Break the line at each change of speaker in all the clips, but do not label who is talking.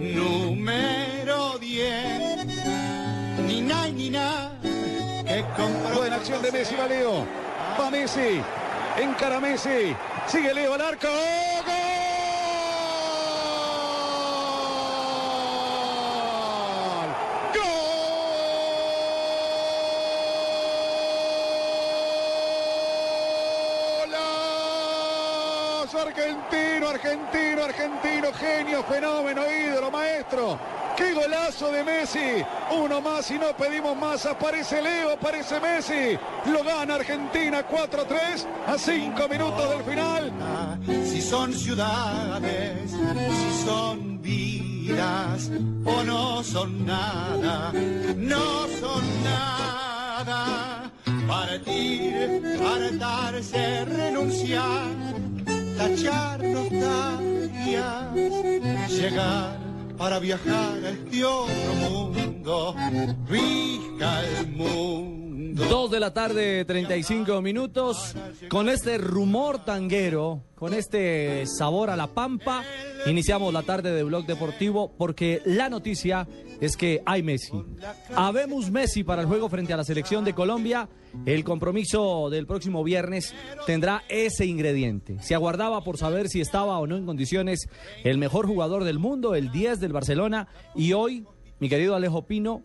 Número 10. Ni na, ni na. Que compró
Buena acción de Messi, va Leo. Va Messi. Encara Messi. Sigue Leo al arco. Argentino, argentino, genio, fenómeno, ídolo, maestro. ¡Qué golazo de Messi! Uno más y no pedimos más. Aparece Leo, aparece Messi. Lo gana Argentina 4-3 a 5 minutos del final.
Si son ciudades, si son vidas o no son nada, no son nada. Partir, apartarse, renunciar, tachar nostalgias, llegar para viajar a este otro mundo, rica el mundo.
Dos de la tarde, 35 minutos. Con este rumor tanguero, con este sabor a la pampa, iniciamos la tarde de Blog Deportivo porque la noticia es que hay Messi. Habemos Messi para el juego frente a la selección de Colombia. El compromiso del próximo viernes tendrá ese ingrediente. Se aguardaba por saber si estaba o no en condiciones el mejor jugador del mundo, el 10 del Barcelona. Y hoy, mi querido Alejo Pino,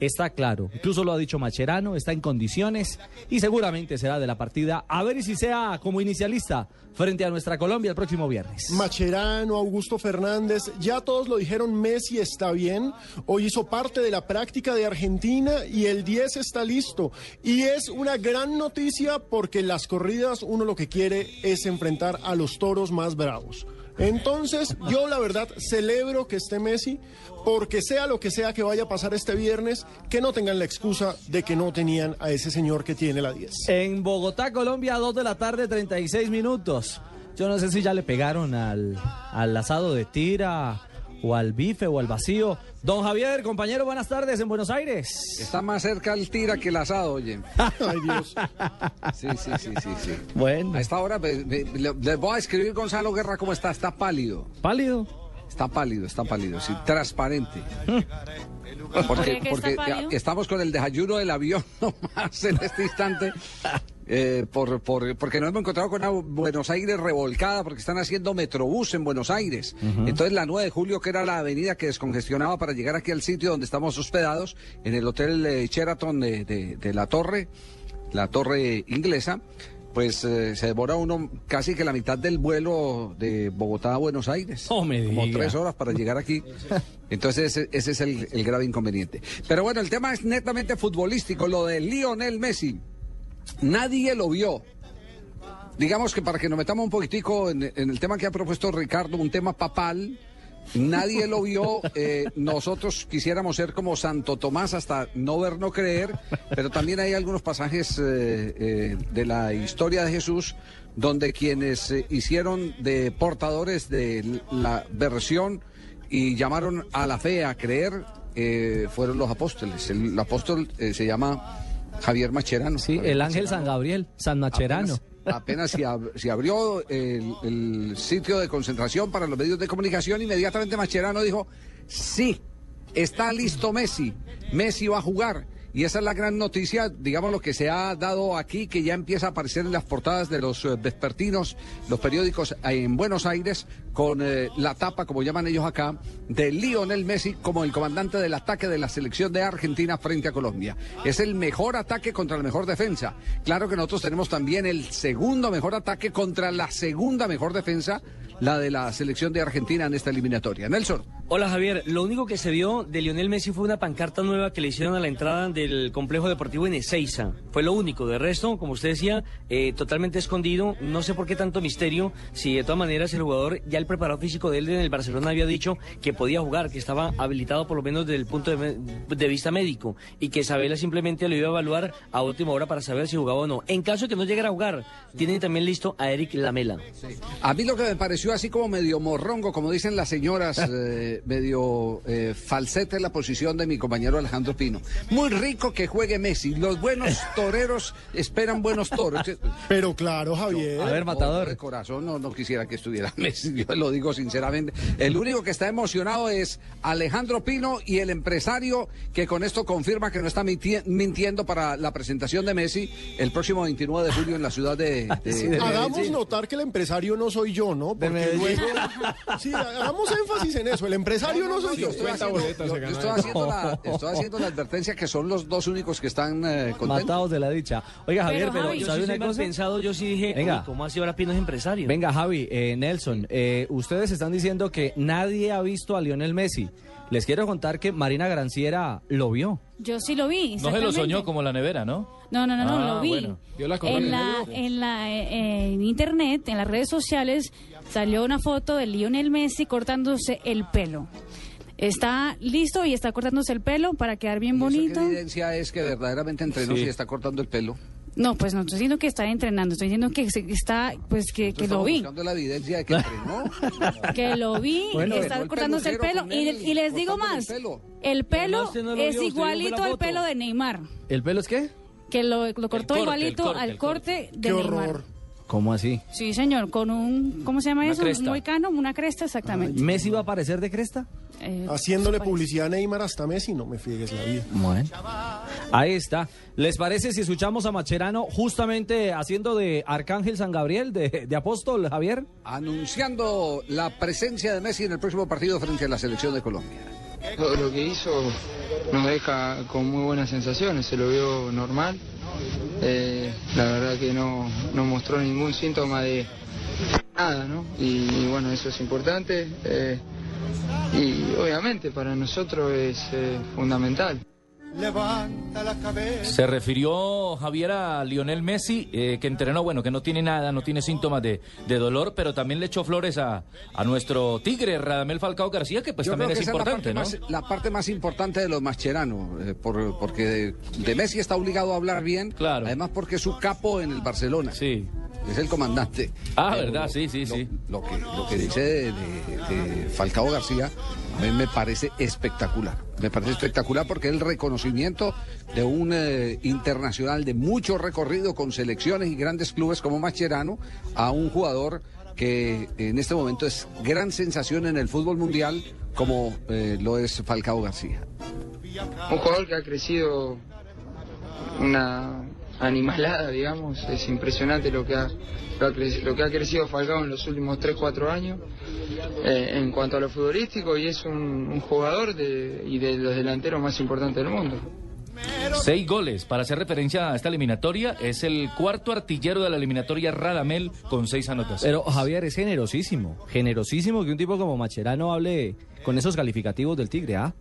Está claro, incluso lo ha dicho Macherano, está en condiciones y seguramente será de la partida. A ver si sea como inicialista frente a nuestra Colombia el próximo viernes.
Macherano, Augusto Fernández, ya todos lo dijeron, Messi está bien, hoy hizo parte de la práctica de Argentina y el 10 está listo. Y es una gran noticia porque en las corridas uno lo que quiere es enfrentar a los toros más bravos. Entonces, yo la verdad celebro que esté Messi, porque sea lo que sea que vaya a pasar este viernes, que no tengan la excusa de que no tenían a ese señor que tiene la 10.
En Bogotá, Colombia, 2 de la tarde, 36 minutos. Yo no sé si ya le pegaron al, al asado de tira o al bife o al vacío. Don Javier, compañero, buenas tardes en Buenos Aires.
Está más cerca el tira que el asado, oye.
Ay Dios.
Sí, sí, sí, sí, sí.
Bueno,
A esta hora me- le- les voy a escribir Gonzalo Guerra cómo está. Está pálido.
pálido.
Está pálido, está pálido. Sí, transparente.
¿Por
Porque,
qué
porque
está pálido?
estamos con el desayuno del avión nomás en este instante. Eh, por, por- porque nos hemos encontrado con una Buenos Aires revolcada porque están haciendo Metrobús en Buenos Aires. Entonces la 9 de julio, que era la avenida que descongestionaba para llegar aquí al sitio donde estamos hospedados, en el Hotel eh, Sheraton de, de- de la Torre, la Torre Inglesa, pues eh, se demora uno casi que la mitad del vuelo de Bogotá a Buenos Aires.
No me
Como
diga.
tres horas para llegar aquí. Entonces ese, ese es el, el grave inconveniente. Pero bueno, el tema es netamente futbolístico, lo de Lionel Messi. Nadie lo vio. Digamos que para que nos metamos un poquitico en, en el tema que ha propuesto Ricardo, un tema papal, nadie lo vio. eh, nosotros quisiéramos ser como Santo Tomás hasta no ver, no creer, pero también hay algunos pasajes eh, eh, de la historia de Jesús donde quienes hicieron de portadores de la versión y llamaron a la fe, a creer, fueron los apóstoles. El, el apóstol se llama Javier Macherano.
Sí,
Javier
el ángel. San Gabriel, San Macherano.
Apenas, apenas se, ab- se abrió el, el sitio de concentración para los medios de comunicación, inmediatamente Macherano dijo, sí, está listo Messi, Messi va a jugar. Y esa es la gran noticia, digamos, lo que se ha dado aquí, que ya empieza a aparecer en las portadas de los eh, vespertinos, los periódicos en Buenos Aires, con eh, la tapa, como llaman ellos acá, de Lionel Messi como el comandante del ataque de la selección de Argentina frente a Colombia. Es el mejor ataque contra la mejor defensa. Claro que nosotros tenemos también el segundo mejor ataque contra la segunda mejor defensa, la de la selección de Argentina en esta eliminatoria. Nelson.
Hola Javier, lo único que se vio de Lionel Messi fue una pancarta nueva que le hicieron a la entrada del complejo deportivo en Ezeiza. Fue lo único. De resto, como usted decía, eh, totalmente escondido. No sé por qué tanto misterio. Si de todas maneras el jugador, ya el preparado físico de él en el Barcelona había dicho que podía jugar, que estaba habilitado por lo menos desde el punto de, de vista médico y que Isabela simplemente lo iba a evaluar a última hora para saber si jugaba o no. En caso de que no llegara a jugar, tienen también listo a Eric Lamela.
A mí lo que me pareció así como medio morrongo, como dicen las señoras, eh, medio eh, falsete la posición de mi compañero Alejandro Pino. Muy rico que juegue Messi. Los buenos toreros esperan buenos toros.
Pero claro, Javier.
A ver, matador.
De corazón, no, no quisiera que estuviera Messi, yo lo digo sinceramente. El único que está emocionado es Alejandro Pino y el empresario que con esto confirma que no está minti- mintiendo para la presentación de Messi el próximo 29 de julio en la ciudad de... de-
Sí, de
Hagamos notar que el empresario no soy yo, ¿no? Porque luego. Sí, hagamos énfasis en eso. El empresario no soy
yo
yo.
estoy haciendo, yo- yo estoy haciendo la, estoy haciendo la advertencia que son los dos únicos que están eh, contentos.
Matados de la dicha. Oiga, Javier,
Pero,
pero,
Javi,
Yo
¿sabe
sí
una cosa?
pensado, yo sí dije,
Venga.
"Uy, ¿cómo así ahora Pino es empresario?
Venga, Javi, eh, Nelson, eh, ustedes están diciendo que nadie ha visto a Lionel Messi. Les quiero contar que Marina Granciera lo vio.
Yo sí lo vi.
No se lo soñó como la nevera, ¿no?
No, no, no, no,
Ah,
lo vi.
bueno. La columna.
en la, en la, eh, en internet, en las redes sociales, salió una foto de Lionel Messi cortándose el pelo. Está listo y está cortándose el pelo para quedar bien
¿Y eso
bonito.
¿Qué evidencia es que verdaderamente entrenó
Sí.
y está cortando el pelo?
No, pues no estoy diciendo que está entrenando, estoy diciendo que se- está, pues que, que lo vi,
buscando la evidencia de que entrenó.
que lo vi,
Bueno,
que
llegó
está
el
cortándose el
peluquero
pelo
con
y,
él,
y les digo
cortándole
más,
el pelo.
el pelo
Pero no, usted no lo
es
vio, usted vio
igualito
la
al
foto.
pelo de Neymar,
¿El pelo es qué?
que lo, lo cortó
corte, el
igualito
corte,
al
el
corte de
Qué
Neymar.
horror.
¿Cómo así?
Sí, señor, con un, ¿cómo se llama
Una
eso?
cresta.
Un moicano, una cresta, exactamente.
¿Messi va a aparecer de cresta?
Eh,
Haciéndole
pues,
publicidad a Neymar hasta Messi, no me friegues la vida.
Bueno. Ahí está. ¿Les parece si escuchamos a Macherano justamente haciendo de Arcángel San Gabriel, de, de apóstol, Javier?
Anunciando la presencia de Messi en el próximo partido frente a la selección de Colombia.
Todo lo que hizo nos deja con muy buenas sensaciones, se lo vio normal. Eh, la verdad que no, no mostró ningún síntoma de nada, ¿no? Y, bueno, eso es importante. eh, y obviamente para nosotros es eh, fundamental.
Levanta la cabeza.
Se refirió Javier a Lionel Messi, eh, que entrenó, bueno, que no tiene nada, no tiene síntomas de, de dolor, pero también le echó flores a, a nuestro tigre, Radamel Falcao García, que pues
Yo
también
creo
es
que
importante,
la
¿no?
parte, más, la parte más importante de los Mascherano, eh, por- porque de, de Messi está obligado a hablar bien,
Claro.
además porque es su capo en el Barcelona.
Sí.
Es el comandante.
Ah, verdad,
lo-
sí, sí,
lo-
sí.
Lo que, lo que dice de, de- de Falcao García, me parece espectacular. Me parece espectacular porque el reconocimiento de un eh, internacional de mucho recorrido con selecciones y grandes clubes como Mascherano a un jugador que en este momento es gran sensación en el fútbol mundial como eh, lo es Falcao García.
Un jugador que ha crecido una animalada, digamos, es impresionante lo que ha, lo, ha lo que ha crecido Falcao en los últimos 3-4 años eh, en cuanto a lo futbolístico y es un, un jugador de, y de los delanteros más importantes del mundo.
Seis goles. Para hacer referencia a esta eliminatoria, es el cuarto artillero de la eliminatoria Radamel con seis anotaciones.
Pero Javier es generosísimo, generosísimo que un tipo como Macherano hable con esos calificativos del tigre, ¿ah?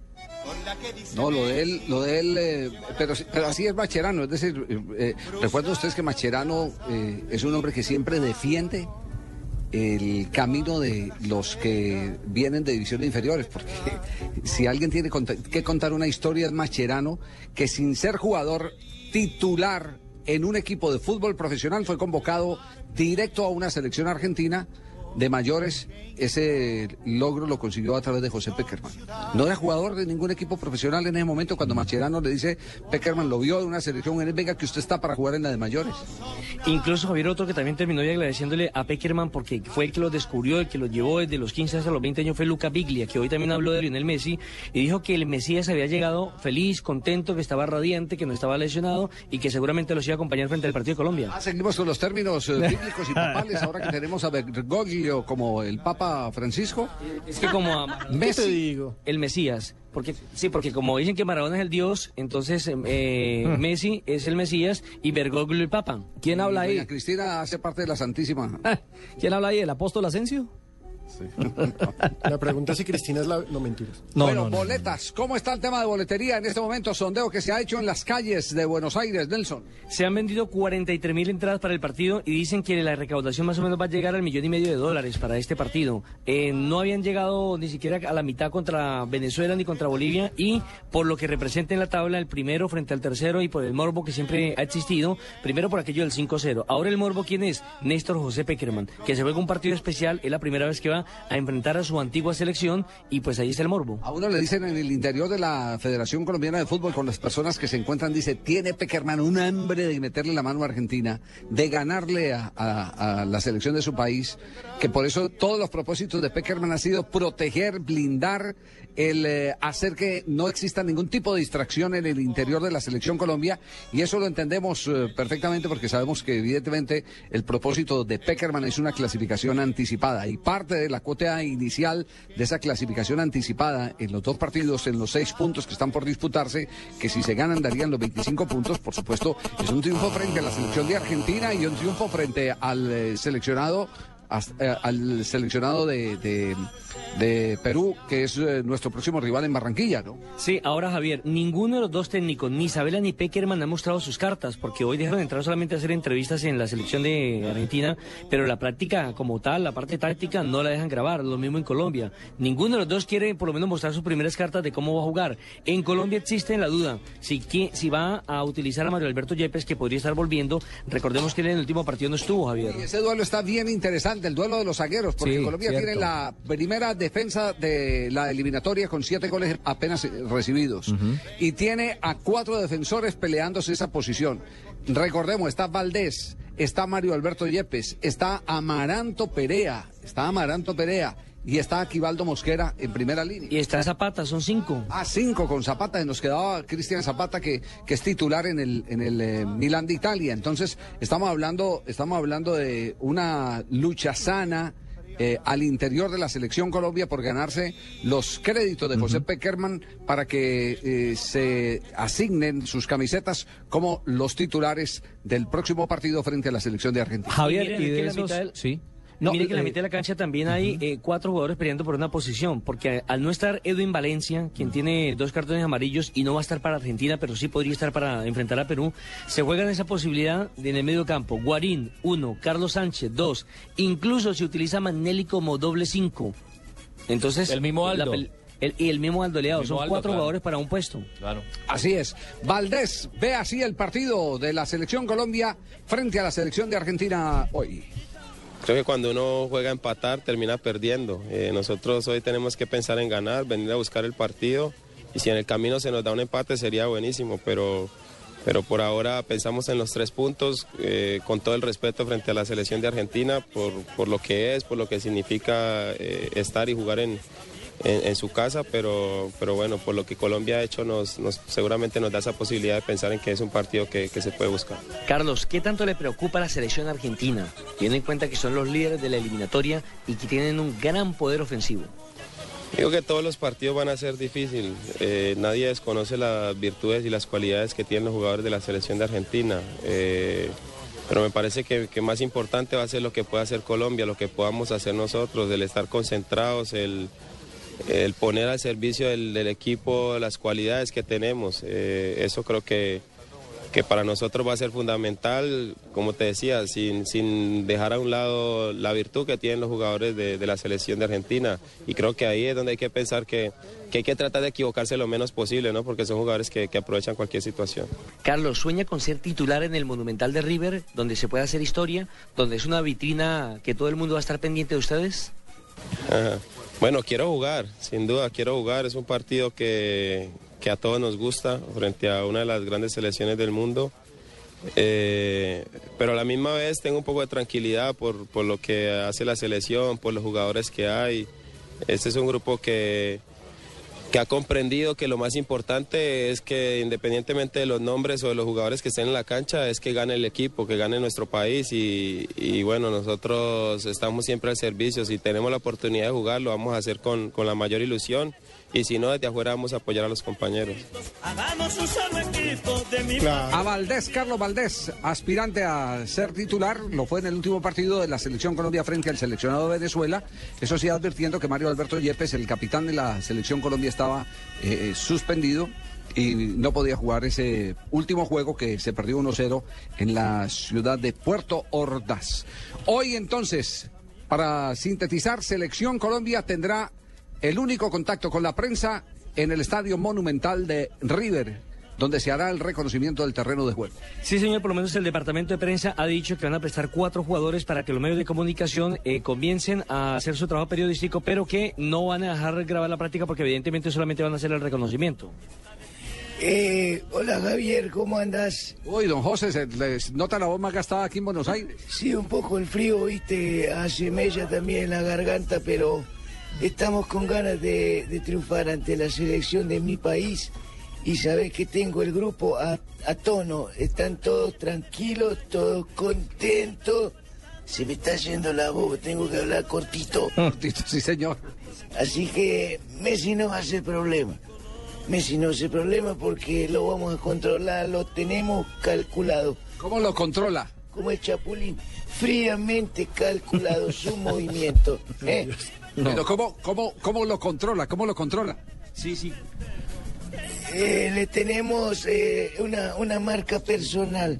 No, lo de él, lo de él, eh, pero, así es Macherano. Es decir, eh, recuerden ustedes que Macherano eh, es un hombre que siempre defiende el camino de los que vienen de divisiones inferiores, porque si alguien tiene que contar una historia es Macherano, que sin ser jugador titular en un equipo de fútbol profesional fue convocado directo a una selección argentina de mayores. Ese logro lo consiguió a través de José Peckerman. No era jugador de ningún equipo profesional en ese momento cuando Macherano le dice, Peckerman lo vio de una selección, él, venga que usted está para jugar en la de mayores.
Incluso Javier otro que también terminó agradeciéndole a Peckerman porque fue el que lo descubrió, el que lo llevó desde los 15 hasta los 20 años fue Luca Biglia, que hoy también habló de Lionel Messi y dijo que el Mesías había llegado feliz, contento, que estaba radiante, que no estaba lesionado y que seguramente los iba a acompañar frente al partido de Colombia.
Ah, seguimos con los términos eh, bíblicos y papales, ahora que tenemos a Bergoglio como el Papa Francisco.
Es que como a
¿Qué te
Messi,
digo?
el Mesías, porque sí, porque como dicen que Maradona es el Dios, entonces eh, Messi es el Mesías y Bergoglio el Papa.
¿Quién habla ahí?
Doña Cristina hace parte de la Santísima.
¿Quién habla ahí? ¿El apóstol Asensio?
La pregunta es si Cristina es la... No, mentiras.
bueno, boletas. ¿Cómo está el tema de boletería en este momento? Sondeo que se ha hecho en las calles de Buenos Aires, Nelson.
Se han vendido 43 mil entradas para el partido y dicen que la recaudación más o menos va a llegar al millón y medio de dólares para este partido. Eh, no habían llegado ni siquiera a la mitad contra Venezuela ni contra Bolivia y por lo que representa en la tabla el primero frente al tercero y por el morbo que siempre ha existido, primero por aquello del 5-0. Ahora el morbo, ¿quién es? Néstor José Peckerman, que se juega un partido especial, es la primera vez que va a enfrentar a su antigua selección y pues ahí está el morbo.
A uno le dicen en el interior de la Federación Colombiana de Fútbol con las personas que se encuentran, dice, tiene Peckerman un hambre de meterle la mano a Argentina, de ganarle a, la selección de su país, que por eso todos los propósitos de Peckerman han sido proteger, blindar el eh, hacer que no exista ningún tipo de distracción en el interior de la selección Colombia y eso lo entendemos eh, perfectamente porque sabemos que evidentemente el propósito de Peckerman es una clasificación anticipada y parte de la cuota inicial de esa clasificación anticipada en los dos partidos, en los seis puntos que están por disputarse, que si se ganan darían los 25 puntos, por supuesto, es un triunfo frente a la selección de Argentina y un triunfo frente al eh, seleccionado al seleccionado de, de Perú, que es eh, nuestro próximo rival en Barranquilla, ¿no?
Sí, ahora Javier, ninguno de los dos técnicos, ni Isabela ni Peckerman, han mostrado sus cartas, porque hoy dejaron de entrar solamente a hacer entrevistas en la selección de Argentina, pero la práctica como tal, la parte táctica, no la dejan grabar, lo mismo en Colombia. Ninguno de los dos quiere por lo menos mostrar sus primeras cartas de cómo va a jugar. En Colombia existe la duda si, si va a utilizar a Mario Alberto Yepes, que podría estar volviendo. Recordemos que en el último partido no estuvo, Javier.
ese duelo está bien interesante, el duelo de los zagueros, porque Colombia tiene la primera defensa de la eliminatoria con siete goles apenas recibidos. Y tiene a cuatro defensores peleándose esa posición. Recordemos, está Valdés, está Mario Alberto Yepes, está Amaranto Perea, está Amaranto Perea. Y está Aquivaldo Mosquera en primera línea.
Y está Zapata, son cinco.
Ah, cinco con Zapata. Y nos quedaba Cristian Zapata, que, que es titular en el, en el eh, Milan de Italia. Entonces, estamos hablando, estamos hablando de una lucha sana, eh, al interior de la selección Colombia por ganarse los créditos de José Peckerman para que eh, se asignen sus camisetas como los titulares del próximo partido frente a la selección de Argentina.
Javier, y, de esos, sí. No, Mire que en la eh, mitad de la cancha también hay eh, cuatro jugadores peleando por una posición, porque al no estar Edwin Valencia, quien tiene dos cartones amarillos y no va a estar para Argentina, pero sí podría estar para enfrentar a Perú, se juegan esa posibilidad en el medio campo. Guarín, uno, Carlos Sánchez, dos, incluso se utiliza Manelli como doble cinco. Entonces,
el mismo Aldo.
y el mismo Aldo Leado. Son cuatro jugadores para un puesto.
Claro. Así es. Valdés ve así el partido de la selección Colombia frente a la selección de Argentina hoy.
Creo que cuando uno juega a empatar termina perdiendo. Eh, nosotros hoy tenemos que pensar en ganar, venir a buscar el partido y si en el camino se nos da un empate sería buenísimo, pero, pero por ahora pensamos en los tres puntos eh, con todo el respeto frente a la selección de Argentina por, por lo que es, por lo que significa eh, estar y jugar en, en, su casa, pero, pero bueno, por lo que Colombia ha hecho, nos, seguramente nos da esa posibilidad de pensar en que es un partido que, se puede buscar.
Carlos, ¿qué tanto le preocupa a la selección argentina, teniendo en cuenta que son los líderes de la eliminatoria y que tienen un gran poder ofensivo?
Digo que todos los partidos van a ser difíciles. Eh, nadie desconoce las virtudes y las cualidades que tienen los jugadores de la selección de Argentina. Eh, pero me parece que, que, más importante va a ser lo que pueda hacer Colombia, lo que podamos hacer nosotros, el estar concentrados, el, el poner al servicio del, equipo las cualidades que tenemos. Eh, eso creo que, que para nosotros va a ser fundamental, como te decía, sin, sin dejar a un lado la virtud que tienen los jugadores de, la selección de Argentina. Y creo que ahí es donde hay que pensar que, que hay que tratar de equivocarse lo menos posible, ¿no? porque son jugadores que, que, aprovechan cualquier situación.
Carlos, ¿sueña con ser titular en el Monumental de River, donde se puede hacer historia, donde es una vitrina que todo el mundo va a estar pendiente de ustedes?
Bueno, quiero jugar, sin duda, quiero jugar. Es un partido que, a todos nos gusta frente a una de las grandes selecciones del mundo. Eh, pero a la misma vez tengo un poco de tranquilidad por, por lo que hace la selección, por los jugadores que hay. Este es un grupo que, que ha comprendido que lo más importante es que independientemente de los nombres o de los jugadores que estén en la cancha, es que gane el equipo, que gane nuestro país y, bueno, nosotros estamos siempre al servicio, si tenemos la oportunidad de jugar lo vamos a hacer con, con la mayor ilusión y si no, desde afuera vamos a apoyar a los compañeros.
Hagamos un solo equipo de mi
A Valdés, Carlos Valdés, aspirante a ser titular, lo fue en el último partido de la Selección Colombia frente al seleccionado de Venezuela. Eso sí, advirtiendo que Mario Alberto Yepes, el capitán de la Selección Colombia, estaba eh, suspendido y no podía jugar ese último juego que se perdió 1-0 en la ciudad de Puerto Ordaz. Hoy entonces, para sintetizar, Selección Colombia tendrá el único contacto con la prensa en el Estadio Monumental de River, donde se hará el reconocimiento del terreno de juego.
Sí, señor, por lo menos el departamento de prensa ha dicho que van a prestar cuatro jugadores para que los medios de comunicación eh, comiencen a hacer su trabajo periodístico, pero que no van a dejar grabar la práctica porque evidentemente solamente van a hacer el reconocimiento.
Eh, hola Javier, ¿cómo andas?
Uy, don José, ¿se les nota la voz más gastada aquí en Buenos Aires?
Sí, un poco el frío, viste, hace mella también en la garganta, pero estamos con ganas de, de triunfar ante la selección de mi país. Y sabes que tengo el grupo a, a tono, están todos tranquilos, todos contentos. Se me está yendo la voz, tengo que hablar cortito.
Cortito, sí señor.
Así que Messi no va a ser problema. Messi no es problema porque lo vamos a controlar, lo tenemos calculado.
¿Cómo lo controla?
Como el Chapulín, fríamente calculado su movimiento. ¿eh?
Pero ¿cómo, cómo, ¿cómo lo controla? ¿Cómo lo controla?
Sí, sí.
Eh, le tenemos eh, una, una marca personal.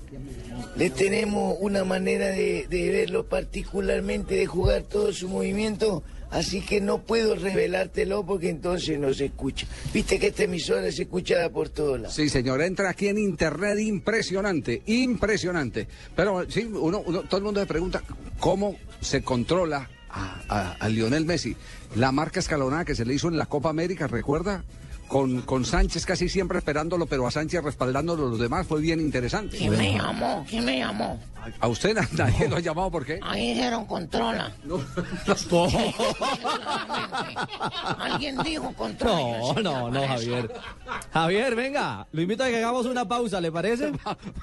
Le tenemos una manera de, de verlo particularmente, de jugar todo su movimiento. Así que no puedo revelártelo porque entonces no se escucha. Viste que esta emisora es escuchada por todos lados.
Sí, señor, entra aquí en internet impresionante, impresionante. Pero sí, uno, uno- todo el mundo se pregunta cómo se controla a, Lionel Messi. La marca escalonada que se le hizo en la Copa América, ¿recuerda? Con, con Sánchez casi siempre esperándolo, pero a Sánchez respaldándolo los demás fue bien interesante.
¿Quién me llamó? ¿Quién me llamó?
¿A usted nadie lo ha llamado por qué?
Ahí dijeron controla. Alguien dijo controla.
No, no, no, Javier. Javier, venga, lo invito a que hagamos una pausa, ¿le parece?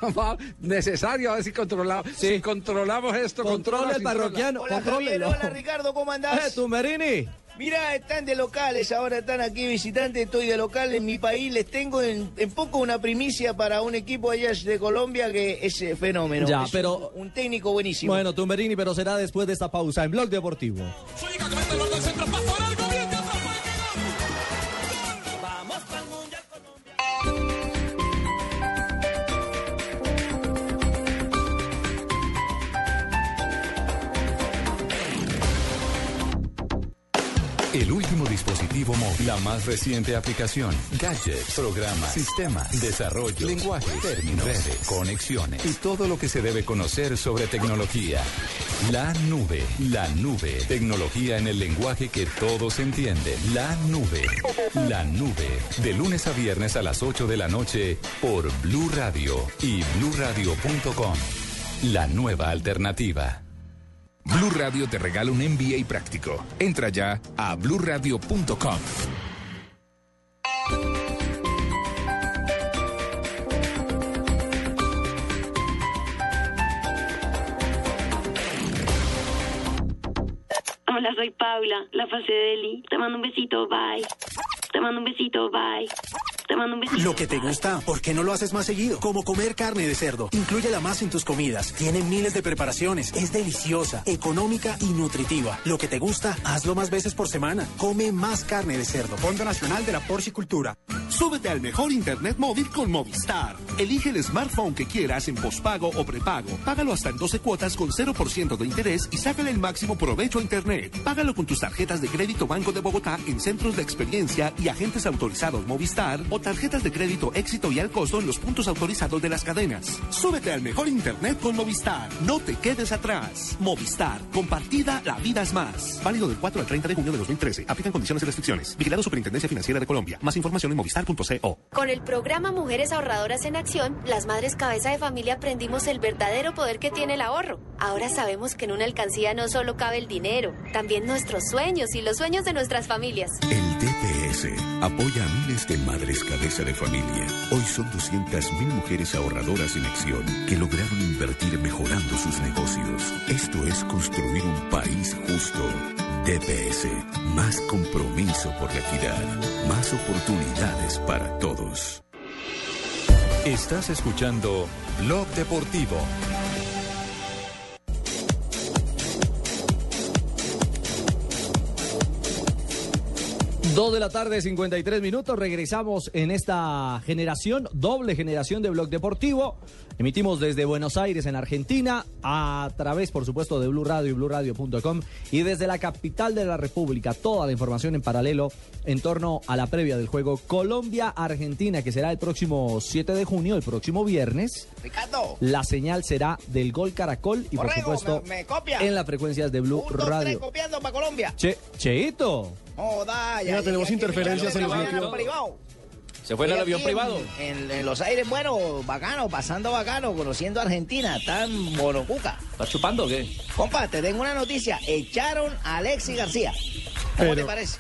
Necesario a ver si controlamos, si controlamos esto.
Controle el parroquiano,
Hola Javier,
contrólelo.
hola Ricardo, ¿cómo andás?
Eh, Tumberini.
Mira, están de locales, ahora están aquí visitantes, estoy de local en mi país, les tengo en, en poco una primicia para un equipo allá de Colombia que es eh, fenómeno.
Ya,
Es
pero-
Un, un técnico buenísimo.
Bueno, Tumberini, pero será después de esta pausa en Blog Deportivo.
El último dispositivo móvil, la más reciente aplicación, gadgets, programas, sistemas, desarrollo, lenguaje, términos, redes, conexiones y todo lo que se debe conocer sobre tecnología. La nube, la nube, tecnología en el lenguaje que todos entienden. La nube, la nube, de lunes a viernes a las 8 de la noche por Blue Radio y bluradio.com. La nueva alternativa.
Blue Radio te regala un MBA práctico. Entra ya a bluradio.com.
Hola, soy Paula, la fase de Eli. Te mando un besito, bye. Te mando un besito, bye. Te mando un besito.
Lo que te gusta, ¿por qué no lo haces más seguido? Como comer carne de cerdo. Inclúyela más en tus comidas. Tiene miles de preparaciones. Es deliciosa, económica y nutritiva. Lo que te gusta, hazlo más veces por semana. Come más carne de cerdo.
Fondo Nacional de la Porcicultura. Súbete al mejor internet móvil con Movistar. Elige el smartphone que quieras en pospago o prepago. Págalo hasta en 12 cuotas con 0% de interés y sácale el máximo provecho a internet. Págalo con tus tarjetas de crédito Banco de Bogotá en centros de experiencia y agentes autorizados Movistar o tarjetas de crédito Éxito y al costo en los puntos autorizados de las cadenas. Súbete al mejor internet con Movistar. No te quedes atrás. Movistar. Compartida, la vida es más. Válido del 4 al 30 de junio de 2013. Aplican condiciones y restricciones. Vigilado Superintendencia Financiera de Colombia. Más información en movistar.co.
Con el programa Mujeres Ahorradoras en Acción, las madres cabeza de familia aprendimos el verdadero poder que tiene el ahorro. Ahora sabemos que en una alcancía no solo cabe el dinero, también nuestros sueños y los sueños de nuestras familias.
El DPS apoya a miles de madres cabeza de familia. Hoy son 200.000 mujeres ahorradoras en acción que lograron invertir mejorando sus negocios. Esto es construir un país justo. DPS, más compromiso por la equidad, más oportunidades para todos.
Estás escuchando Blog Deportivo.
Dos de la tarde, 53 minutos. Regresamos en esta generación, doble generación de Blog Deportivo. Emitimos desde Buenos Aires, en Argentina, a través, por supuesto, de Blue Radio y BlueRadio.com. Y desde la capital de la República, toda la información en paralelo en torno a la previa del juego Colombia-Argentina, que será el próximo 7 de junio, el próximo viernes.
Ricardo.
La señal será del Gol Caracol y, por supuesto,
me- me copia.
en las frecuencias de Blue
Un, dos, tres,
Radio.
copiando para Colombia.
Che, Cheito.
Joda,
Mira, tenemos interferencias en los
privado.
Se fue en el avión privado.
En, en- en los aires, bueno, bacano, pasando bacano, conociendo a Argentina, tan monocuca.
¿Estás chupando o qué?
Compa, te tengo una noticia. Echaron a Alexis García. ¿Cómo te parece?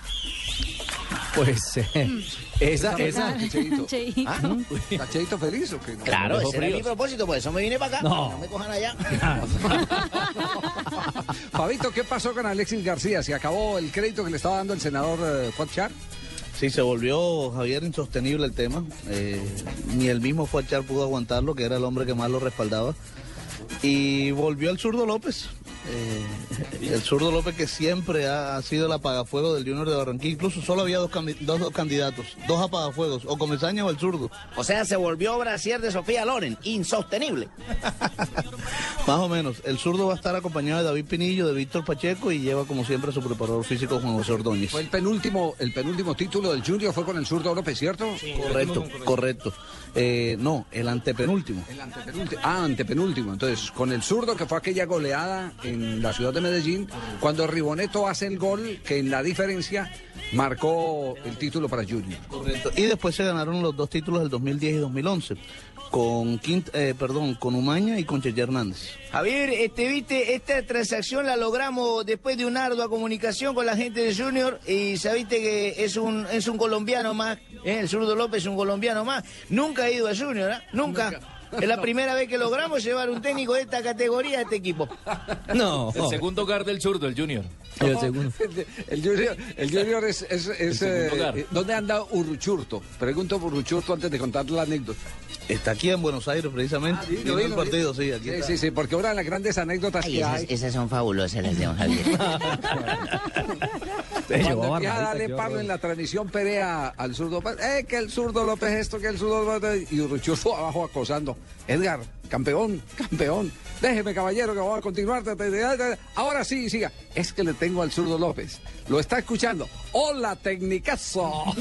Pues eh, esa, esa.
Cheito.
Cheito.
¿Ah? ¿Está Cheito feliz o qué?
Claro, ese era mi propósito, por eso me vine para acá.
No.
No me cojan allá.
Fabito, ¿qué pasó con Alexis García? ¿Se acabó el crédito que le estaba dando el senador eh, Fuad Char?
Sí, se volvió, Javier, insostenible el tema. Eh, ni el mismo Fuachar pudo aguantarlo, que era el hombre que más lo respaldaba. Y volvió el zurdo López. Eh, el zurdo López que siempre ha, ha sido el apagafuego del Junior de Barranquilla. Incluso solo había dos, dos candidatos, dos apagafuegos, o Comesaña o el zurdo.
O sea, se volvió brasier de Sofía Loren. Insostenible.
Más o menos. El zurdo va a estar acompañado de David Pinillo, de Víctor Pacheco y lleva como siempre a su preparador físico Juan José Ordóñez.
Fue el penúltimo, el penúltimo título del Junior fue con el zurdo López, ¿cierto?
Correcto, correcto. Eh, no, el antepenúltimo.
El antepenúltimo. Ah, antepenúltimo. Entonces, con el zurdo que fue aquella goleada en la ciudad de Medellín, cuando Riboneto hace el gol que en la diferencia marcó el título para Junior.
Correcto. Y después se ganaron los dos títulos del 2010 y 2011 con Quint, eh, perdón, con Umaña y con Cheche Hernández.
Javier, este, viste, esta transacción la logramos después de una ardua comunicación con la gente de Junior y sabiste que es un, es un colombiano más, ¿eh? el zurdo López es un colombiano más. Nunca ha ido a Junior, ¿ah? Nunca. Es la primera vez que logramos llevar un técnico de esta categoría a este equipo.
No.
El segundo hogar del zurdo, el Junior.
El segundo. El Junior, el Junior es... es, es,
segundo
eh, eh, ¿Dónde anda Urruchurto? Pregunto por Urruchurto antes de contar la anécdota.
Está aquí en Buenos Aires precisamente.
Vino,
el
vino,
partido,
vino.
sí, aquí
Sí,
está.
sí, sí, porque una de las grandes anécdotas
Ay,
que
esas,
hay...
esas son fabulosas las de don Javier.
Cuando empieza a darle palo en la transmisión Perea al zurdo López, eh, que el zurdo López esto, que el zurdo López, y Urruchurto abajo acosando. Edgar, campeón, campeón, déjeme caballero que voy a continuar. Ahora sí, siga. Es que le tengo al zurdo López. Lo está escuchando. Hola, tecnicazo.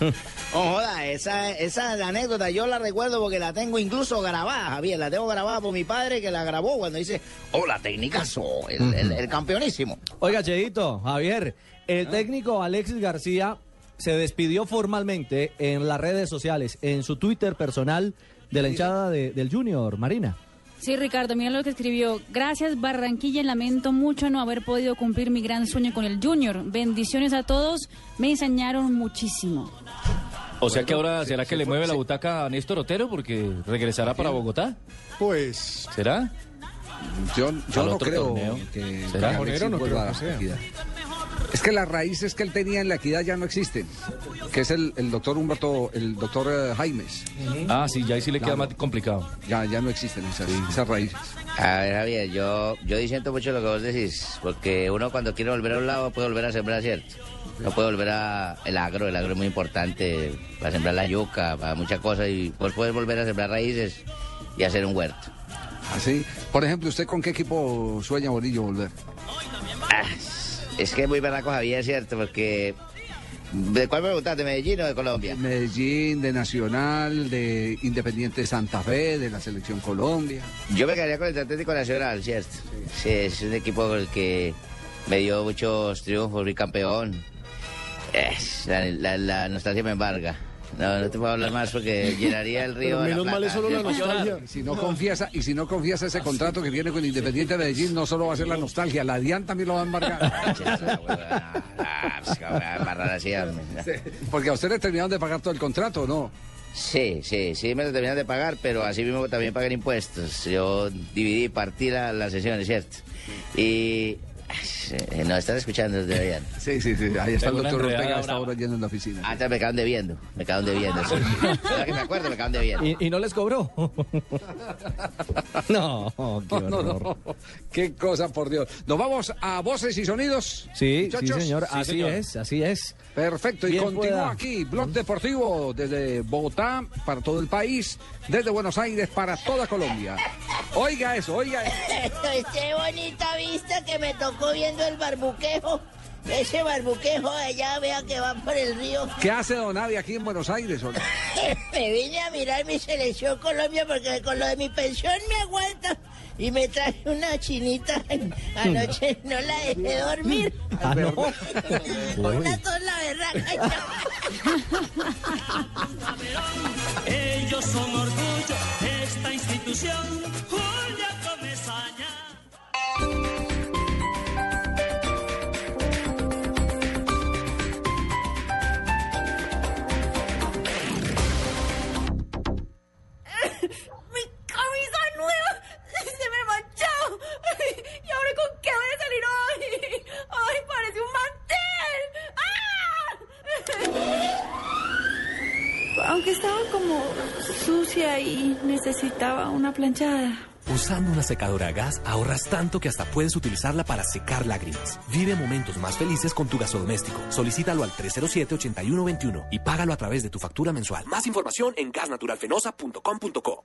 No joda, esa, esa anécdota yo la recuerdo porque la tengo incluso grabada, Javier. La tengo grabada por mi padre que la grabó cuando dice, hola, técnicazo, el, el, el campeonísimo.
Oiga, Cheito, Javier, el técnico Alexis García se despidió formalmente en las redes sociales, en su Twitter personal de la hinchada de- del Junior, Marina.
Sí, Ricardo, mira lo que escribió. Gracias, Barranquilla. Lamento mucho no haber podido cumplir mi gran sueño con el Junior. Bendiciones a todos. Me enseñaron muchísimo.
O sea que ahora, ¿será que le mueve la butaca a Néstor Otero porque regresará para Bogotá?
Pues.
¿Será?
Yo, yo no creo
torneo.
que,
¿Será? Monero no creo que sea.
Es que las raíces que él tenía en la equidad ya no existen, que es el, el doctor Humberto, el doctor eh, Jaimes.
Ah, sí, ya ahí sí le queda
Claro.
más complicado.
Ya, ya no existen esas, esas raíces.
A ver, Javier, yo, yo disiento mucho lo que vos decís, porque uno cuando quiere volver a un lado puede volver a sembrar, ¿cierto? No puede volver a el agro, el agro es muy importante para sembrar la yuca, para muchas cosas, y vos puedes volver a sembrar raíces y hacer un huerto.
Así, por ejemplo, ¿usted con qué equipo sueña Bolillo volver?
Ah, es que es muy berraco, Javier, ¿cierto? Porque... ¿De cuál me preguntaste, de Medellín o de Colombia?
Medellín, de Nacional, de Independiente Santa Fe, de la Selección Colombia.
Yo me quedaría con el Atlético Nacional, ¿cierto? Sí, es un equipo con el que me dio muchos triunfos, fui campeón. Es, la, la- la nostalgia me embarga.
No, no te puedo hablar más porque llenaría el río.
Pero
de la
menos mal es solo la nostalgia.
Si no confiesa, y si no confiesa ese contrato que viene con Independiente de Medellín, no solo va a ser la nostalgia, la DIAN también lo va a embargar.
Ah, pues.
Porque a usted le terminaron de pagar todo el contrato, ¿no?
Sí, sí, sí me lo terminan de pagar, pero así mismo también pagan impuestos. Yo dividí y partí la- las sesiones, ¿cierto? Y... eh, Nos están escuchando desde allá.
Sí, sí, sí. Ahí está el doctor Ortega
enredada
a esta
brava.
hora lleno en la oficina.
Ah, entonces me quedan debiendo, me quedan debiendo, sí. Ahora que me acuerdo, me quedan debiendo.
¿Y, y no les cobró? no, qué
No, no. Qué cosa, por Dios. Nos vamos a voces y sonidos.
Sí,
muchachos?
sí, señor.
Sí,
así
señor.
es, así es.
Perfecto, y continúa
pueda.
aquí, Blog Deportivo desde Bogotá para todo el país, desde Buenos Aires para toda Colombia. Oiga eso, oiga eso.
Qué bonita vista que me tocó viendo el barbuquejo. Ese barbuquejo allá, vea que va por el río.
¿Qué hace Don Avi aquí en Buenos Aires? hombre?
Me vine a mirar mi selección Colombia porque con lo de mi pensión me aguanta. Y me traje una chinita. Anoche no la dejé dormir.
Ah, no.
Una tos la berraca.
Ellos son orgullo de esta institución.
Voy a salir hoy? ¡Ay, parece un mantel! ¡Ah! Aunque estaba como sucia y necesitaba una planchada.
Usando una secadora a gas ahorras tanto que hasta puedes utilizarla para secar lágrimas. Vive momentos más felices con tu gasodoméstico. Solicítalo al 307-8121 y págalo a través de tu factura mensual. Más información en gasnaturalfenosa.com.co.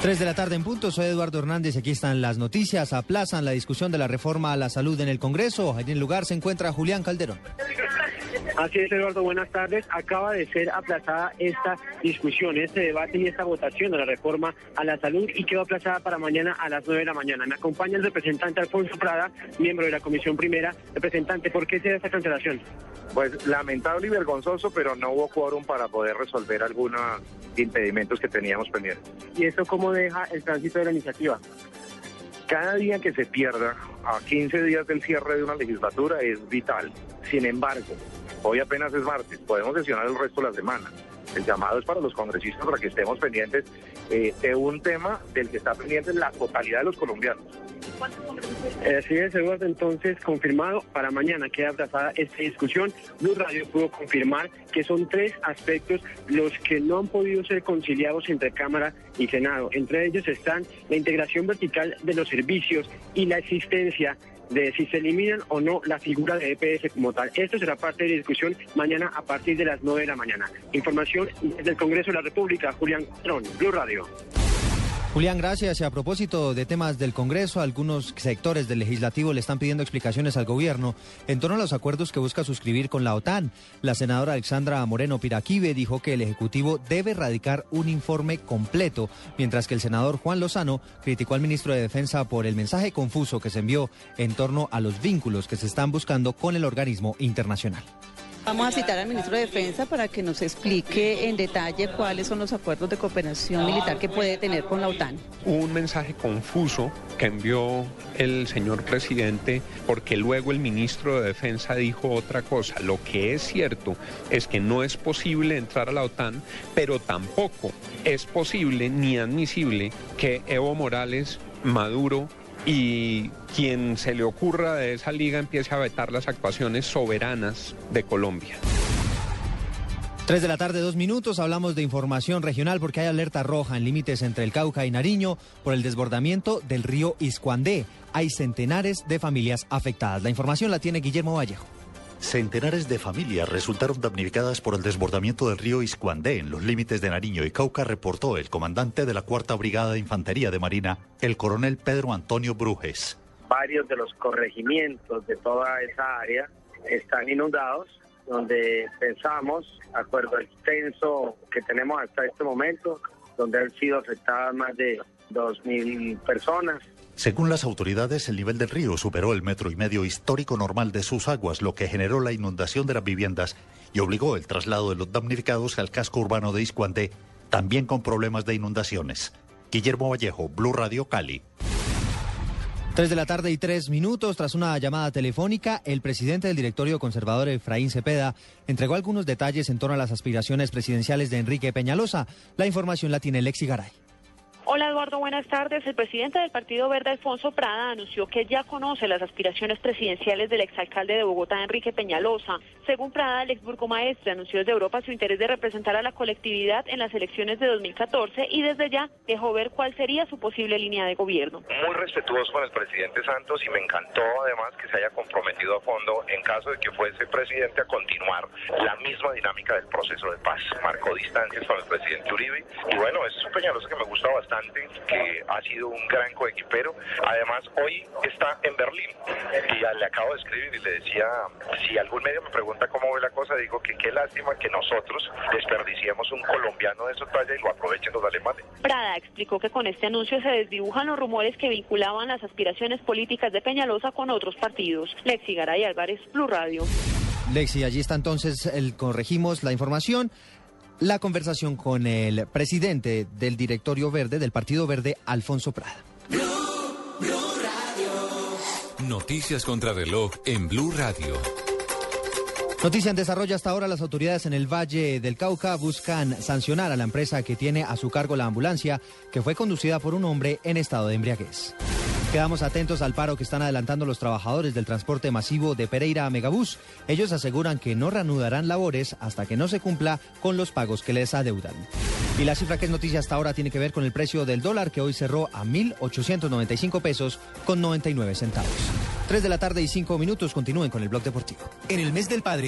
Tres de la tarde en punto, soy Eduardo Hernández y aquí están las noticias. Aplazan la discusión de la reforma a la salud en el Congreso. Allí en el lugar se encuentra Julián Calderón.
Así es, Eduardo, buenas tardes. Acaba de ser aplazada esta discusión, este debate y esta votación de la reforma a la salud y quedó aplazada para mañana a las 9 de la mañana. Me acompaña el representante Alfonso Prada, miembro de la Comisión Primera. Representante, ¿por qué se da esta cancelación?
Pues lamentable y vergonzoso, pero no hubo quórum para poder resolver algunos impedimentos que teníamos pendientes.
¿Y esto cómo deja el tránsito de la iniciativa?
Cada día que se pierda a 15 días del cierre de una legislatura es vital. Sin embargo, hoy apenas es martes, podemos sesionar el resto de la semana. El llamado es para los congresistas para que estemos pendientes eh, de un tema del que está pendiente la totalidad de los colombianos.
Eh, Así es, Eduardo, entonces confirmado para mañana queda aplazada esta discusión. Blue Radio pudo confirmar que son tres aspectos los que no han podido ser conciliados entre Cámara y Senado. Entre ellos están la integración vertical de los servicios y la existencia de si se eliminan o no la figura de EPS como tal. Esto será parte de la discusión mañana a partir de las 9 de la mañana. Información desde el Congreso de la República, Julián Tron, Blue Radio.
Julián, gracias. Y a propósito de temas del Congreso, algunos sectores del legislativo le están pidiendo explicaciones al gobierno en torno a los acuerdos que busca suscribir con la OTAN. La senadora Alexandra Moreno Piraquive dijo que el Ejecutivo debe radicar un informe completo, mientras que el senador Juan Lozano criticó al ministro de Defensa por el mensaje confuso que se envió en torno a los vínculos que se están buscando con el organismo internacional.
Vamos a citar al ministro de Defensa para que nos explique en detalle cuáles son los acuerdos de cooperación militar que puede tener con la OTAN.
un mensaje confuso que envió el señor presidente porque luego el ministro de Defensa dijo otra cosa. Lo que es cierto es que no es posible entrar a la OTAN, pero tampoco es posible ni admisible que Evo Morales, Maduro y quien se le ocurra de esa liga empiece a vetar las actuaciones soberanas de Colombia.
Tres de la tarde, dos minutos. Hablamos de información regional porque hay alerta roja en límites entre el Cauca y Nariño por el desbordamiento del río Iscuandé. Hay centenares de familias afectadas. La información la tiene Guillermo Vallejo.
Centenares de familias resultaron damnificadas por el desbordamiento del río Iscuandé en los límites de Nariño y Cauca, reportó el comandante de la Cuarta Brigada de Infantería de Marina, el coronel Pedro Antonio Brujes.
Varios de los corregimientos de toda esa área están inundados, donde pensamos, acuerdo al censo que tenemos hasta este momento, donde han sido afectadas más de 2.000 personas.
Según las autoridades, el nivel del río superó el metro y medio histórico normal de sus aguas, lo que generó la inundación de las viviendas y obligó el traslado de los damnificados al casco urbano de Iscuandé, también con problemas de inundaciones. Guillermo Vallejo, Blue Radio Cali.
Tres de la tarde y tres minutos, tras una llamada telefónica, el presidente del directorio conservador Efraín Cepeda entregó algunos detalles en torno a las aspiraciones presidenciales de Enrique Peñalosa. La información la tiene Lexi Garay.
Hola Eduardo, buenas tardes. El presidente del Partido Verde, Alfonso Prada, anunció que ya conoce las aspiraciones presidenciales del exalcalde de Bogotá, Enrique Peñalosa. Según Prada, el ex burgomaestre anunció desde Europa su interés de representar a la colectividad en las elecciones de 2014 y desde ya dejó ver cuál sería su posible línea de gobierno.
Muy respetuoso con el presidente Santos y me encantó además que se haya comprometido a fondo en caso de que fuese presidente a continuar la misma dinámica del proceso de paz. Marcó distancias con el presidente Uribe y bueno, es un Peñalosa que me gusta bastante que ha sido un gran coequipero. Además, hoy está en Berlín y ya le acabo de escribir y le decía, si algún medio me pregunta cómo ve la cosa, digo que qué lástima que nosotros desperdiciemos un colombiano de su talla y lo aprovechen los alemanes.
Prada explicó que con este anuncio se desdibujan los rumores que vinculaban las aspiraciones políticas de Peñalosa con otros partidos. Lexi Garay Álvarez, Blue Radio.
Lexi, allí está entonces, el, corregimos la información. La conversación con el presidente del directorio verde, del Partido Verde, Alfonso Prada.
Noticias contra reloj en Blue Radio.
Noticia en desarrollo hasta ahora, las autoridades en el Valle del Cauca buscan sancionar a la empresa que tiene a su cargo la ambulancia que fue conducida por un hombre en estado de embriaguez. Quedamos atentos al paro que están adelantando los trabajadores del transporte masivo de Pereira a Megabús. Ellos aseguran que no reanudarán labores hasta que no se cumpla con los pagos que les adeudan. Y la cifra que es noticia hasta ahora tiene que ver con el precio del dólar que hoy cerró a 1.895 pesos con 99 centavos. 3 de la tarde y 5 minutos continúen con el blog deportivo.
En el mes del padre,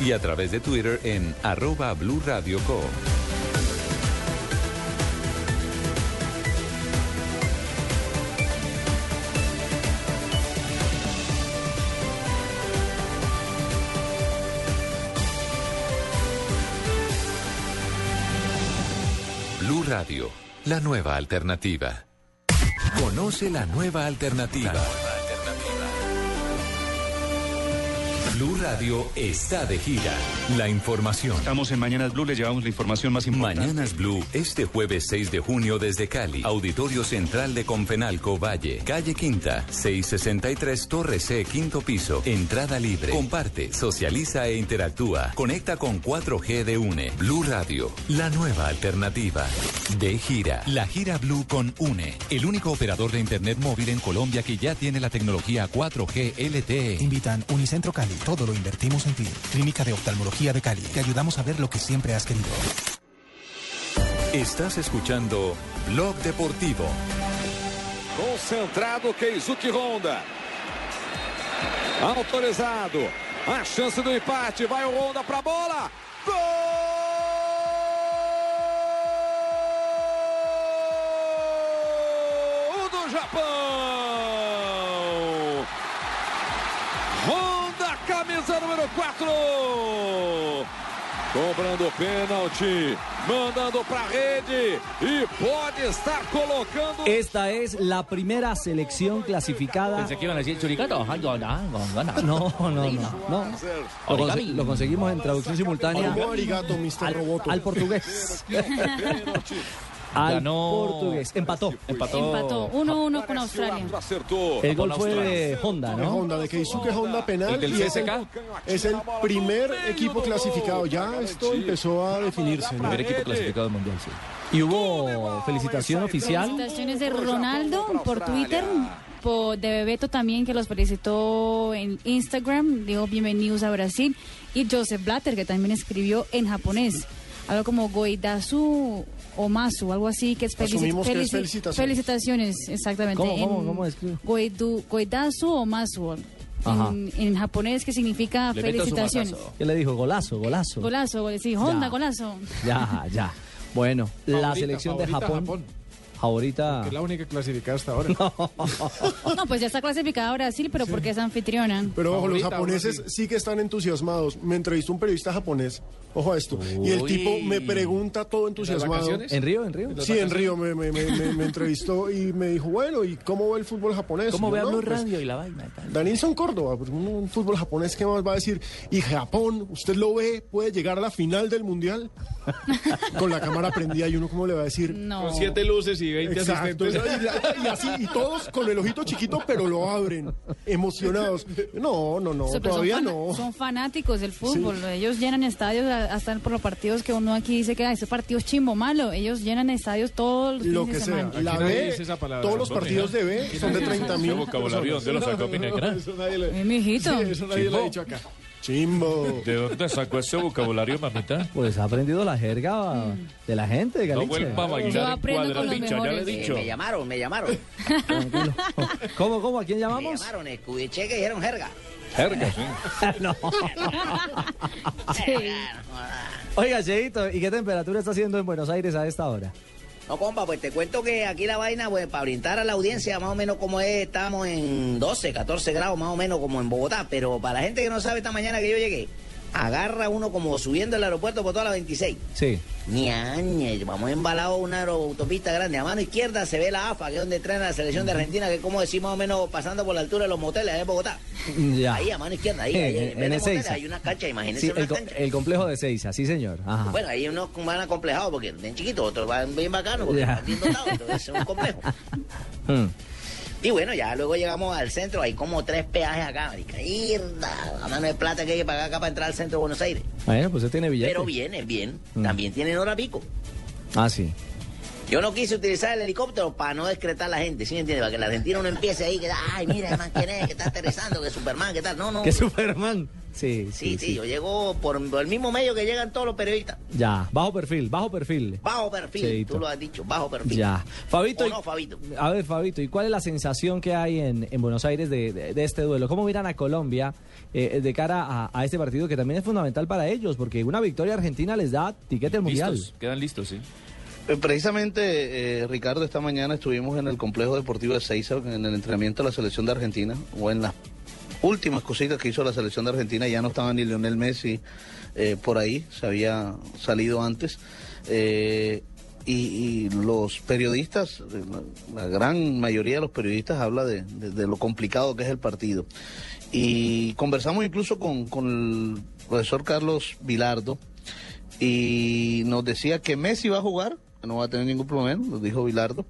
y a través de Twitter en arroba Blue Radio Co. Blue Radio, la nueva alternativa. Conoce la nueva alternativa. Blue Radio está de gira. La información.
Estamos en Mañanas Blue, le llevamos la información más importante.
Mañanas Blue, este jueves 6 de junio desde Cali. Auditorio Central de Confenalco Valle. Calle Quinta, 663 Torre C, quinto piso. Entrada libre. Comparte, socializa e interactúa. Conecta con 4G de UNE. Blue Radio, la nueva alternativa. De gira. La gira Blue con UNE. El único operador de Internet móvil en Colombia que ya tiene la tecnología 4G LTE.
Invitan Unicentro Cali. Todo lo invertimos en ti. Clínica de Oftalmología de Cali. Te ayudamos a ver lo que siempre has querido.
Estás escuchando Blog Deportivo.
Concentrado Keizuki Honda. Autorizado. A chance do empate. Vai o Honda pra bola. Gol do Japão.
Cobrando pênalti, mandando para rede y pode estar colocando.
Esta es la primera selección clasificada.
Pensé que iban a decir churicato.
No, no, no, no. Lo, conse- lo conseguimos en traducción simultánea al,
Roboto.
al portugués. al
Ganó-
portugués. Empató.
Empató 1-1 con Australia.
El gol fue de Honda,
De
¿no?
Honda, de Keisuke Honda penal.
¿El del
y es el, es el primer equipo clasificado. Ya esto empezó a definirse. ¿no?
Primer equipo clasificado del mundial, sí.
Y hubo felicitación oficial.
Felicitaciones de Ronaldo por Twitter, de Bebeto también, que los felicitó en Instagram, dijo bienvenidos a Brasil, y Joseph Blatter, que también escribió en japonés, algo como Goidasu Omasu, algo así, que es, felici-
Asumimos que es
felici-
felicitaciones.
felicitaciones, exactamente.
¿Cómo, cómo,
en
cómo
Omasu,
Ajá.
en, en japonés, que significa
Le
felicitaciones.
¿Qué le dijo? Golazo, golazo.
Golazo, gol- sí, Honda,
Ya.
golazo.
Ya, ya. Bueno, la
Favorita,
selección de. Japón. Favorita.
Que es la única clasificada hasta ahora.
No, pues ya está clasificada Brasil, pero porque es anfitriona.
Pero ojo, los japoneses sí que están entusiasmados. Me entrevistó un periodista japonés. Ojo a esto. Y el tipo me pregunta todo entusiasmado.
vacaciones?
¿En Río? ¿En Río?
Sí, en Río me, me- me- me- me entrevistó y me dijo, bueno, ¿y cómo va el fútbol japonés?
¿Cómo ve
"No,
Blue
pues,
Radio y la vaina? y tal?
Danilson Córdoba, pues, un, un fútbol japonés, ¿qué más va a decir? Y Japón, ¿usted lo ve? ¿Puede llegar a la final del mundial? Con la cámara prendida y uno, ¿cómo le va a decir?
No.
Con siete luces y 20
Exacto,
asistentes.
y, así, y todos con el ojito chiquito, pero lo abren, emocionados. No, no, no,
O sea, pero
todavía
son,
no.
son fanáticos del fútbol. Ellos llenan estadios hasta por los partidos que uno aquí dice que "Ah, ese partido es chimbo malo. Ellos llenan estadios todos los
Lo que
de
sea.
semana.
La B,
dice esa palabra.
todos los
¿Dónde,
partidos de B son de 30 mil.
Vocabulario, ¿dónde lo sacó Minecraft?
Eso nadie le-
Eh, mijito.
Sí, eso nadie lo ha dicho acá. Chimbo.
¿De dónde sacó ese vocabulario, mamita?
Pues ha aprendido la jerga de la gente de
No
Galicia.
vuelva a bailar en
aprendo con
cuadra,
los
bicha, ya le he
mejores.
dicho.
me llamaron, me llamaron.
Tranquilo. ¿Cómo, cómo? ¿A quién
Me
llamamos?
llamaron, escuché que dijeron jerga.
Jerga, sí.
no.
Sí.
Oiga, Cheito, ¿y qué temperatura está haciendo en Buenos Aires a esta hora?
No, compa, pues te cuento que aquí la vaina, pues para orientar a la audiencia, más o menos como es, estamos en 12, 14 grados, más o menos como en Bogotá. Pero para la gente que no sabe esta mañana que yo llegué, agarra uno como subiendo el aeropuerto por toda la 26.
Sí.
Ñañe, vamos embalados a una autopista grande. A mano izquierda se ve la AFA, que es donde traen la selección de Argentina, que es como decir más o menos pasando por la altura de los moteles en Bogotá.
Ya.
Ahí, a mano izquierda, ahí,
Eh,
ahí,
en-
en de moteles, hay una cancha, imagínense
Sí,
una
el,
cancha.
el complejo de Seiza, sí, señor. Ajá.
Bueno, ahí unos van acomplejados porque ven chiquitos, otros van bien bacanos porque
Ya.
van bien dotados, entonces es un complejo.
Mm.
Y bueno, ya luego llegamos al centro, hay como tres peajes acá, la mano de plata que hay que pagar acá para entrar al centro de Buenos Aires.
Bueno, pues usted tiene billete.
Pero viene, bien.
Mm.
También tienen hora pico.
Ah, sí.
Yo no quise utilizar el helicóptero para no descretar a la gente, ¿sí me entiendes? Para que la Argentina no empiece ahí, que, ay, mira, man, ¿quién es? Que está aterrizando, que Superman, ¿qué tal? No, no.
Que Superman. Sí,
Sí,
sí,
sí, yo llego por, por el mismo medio que llegan todos los periodistas.
Ya, bajo perfil, bajo perfil.
Bajo perfil,
Cheito.
tú lo has dicho, bajo perfil.
Ya. Fabito,
¿O
y-
no, Fabito?
A ver, Fabito, ¿y cuál es la sensación que hay en, en Buenos Aires de, de- de este duelo? ¿Cómo miran a Colombia eh, de cara a, a este partido que también es fundamental para ellos? Porque una victoria argentina les da tiquete al mundial.
Quedan listos, sí.
Eh, Precisamente, eh, Ricardo, esta mañana estuvimos en el complejo deportivo de Seiza, en el entrenamiento de la selección de Argentina, o en las últimas cositas que hizo la selección de Argentina, ya no estaba ni Lionel Messi eh, por ahí, se había salido antes. Eh, y, los periodistas, la, gran mayoría de los periodistas habla de, de- lo complicado que es el partido. Y conversamos incluso con, con el profesor Carlos Vilardo, y nos decía que Messi va a jugar, no va a tener ningún problema, lo dijo Vilardo.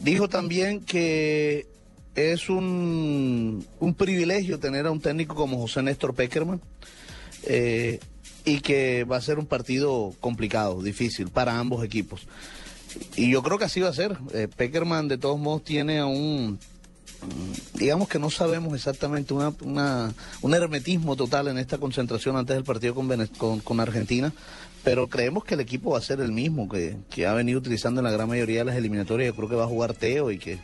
Dijo también que es un, un privilegio tener a un técnico como José Néstor Peckerman eh, y que va a ser un partido complicado, difícil para ambos equipos. Y yo creo que así va a ser. Eh, Peckerman de todos modos tiene a un, digamos que no sabemos exactamente un hermetismo total en esta concentración antes del partido con, con Argentina, pero creemos que el equipo va a ser el mismo que, que ha venido utilizando en la gran mayoría de las eliminatorias. Yo creo que va a jugar Teo y que,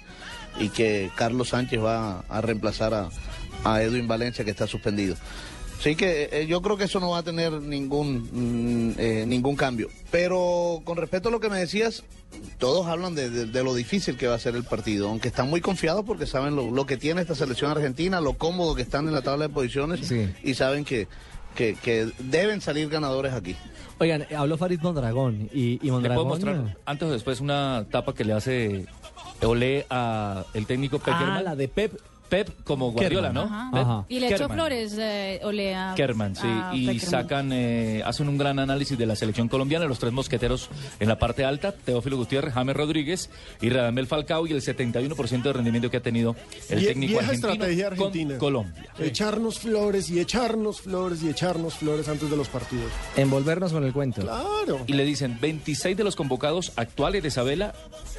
y que Carlos Sánchez va a reemplazar a, a Edwin Valencia que está suspendido. Así que eh, yo creo que eso no va a tener ningún, mm, eh, ningún cambio. Pero con respecto a lo que me decías, todos hablan de, de- de lo difícil que va a ser el partido, aunque están muy confiados porque saben lo, lo que tiene esta selección argentina, lo cómodo que están en la tabla de posiciones y saben que, que, que deben salir ganadores aquí.
Oigan, eh, habló Farid Mondragón y, y
¿Le puedo
Mondragón...
mostrar antes o después una tapa que le hace Olé a el técnico Peckerman?
Ah, la de Pep.
Pep como Guardiola,
Kerman.
¿no?
Ajá.
Pep
Ajá.
Y le echó
Kerman.
flores, eh, Olea.
Kerman, sí,
a
y
Peckerman.
sacan, eh, hacen un gran análisis de la selección colombiana, los tres mosqueteros en la parte alta, Teófilo Gutiérrez, James Rodríguez y Radamel Falcao y el 71% de rendimiento que ha tenido el
Vie-
técnico argentino
estrategia
con
argentina.
Colombia.
Echarnos flores y echarnos flores y echarnos flores antes de los partidos.
Envolvernos con el cuento.
Claro.
Y le dicen, 26 de los convocados actuales de Isabela,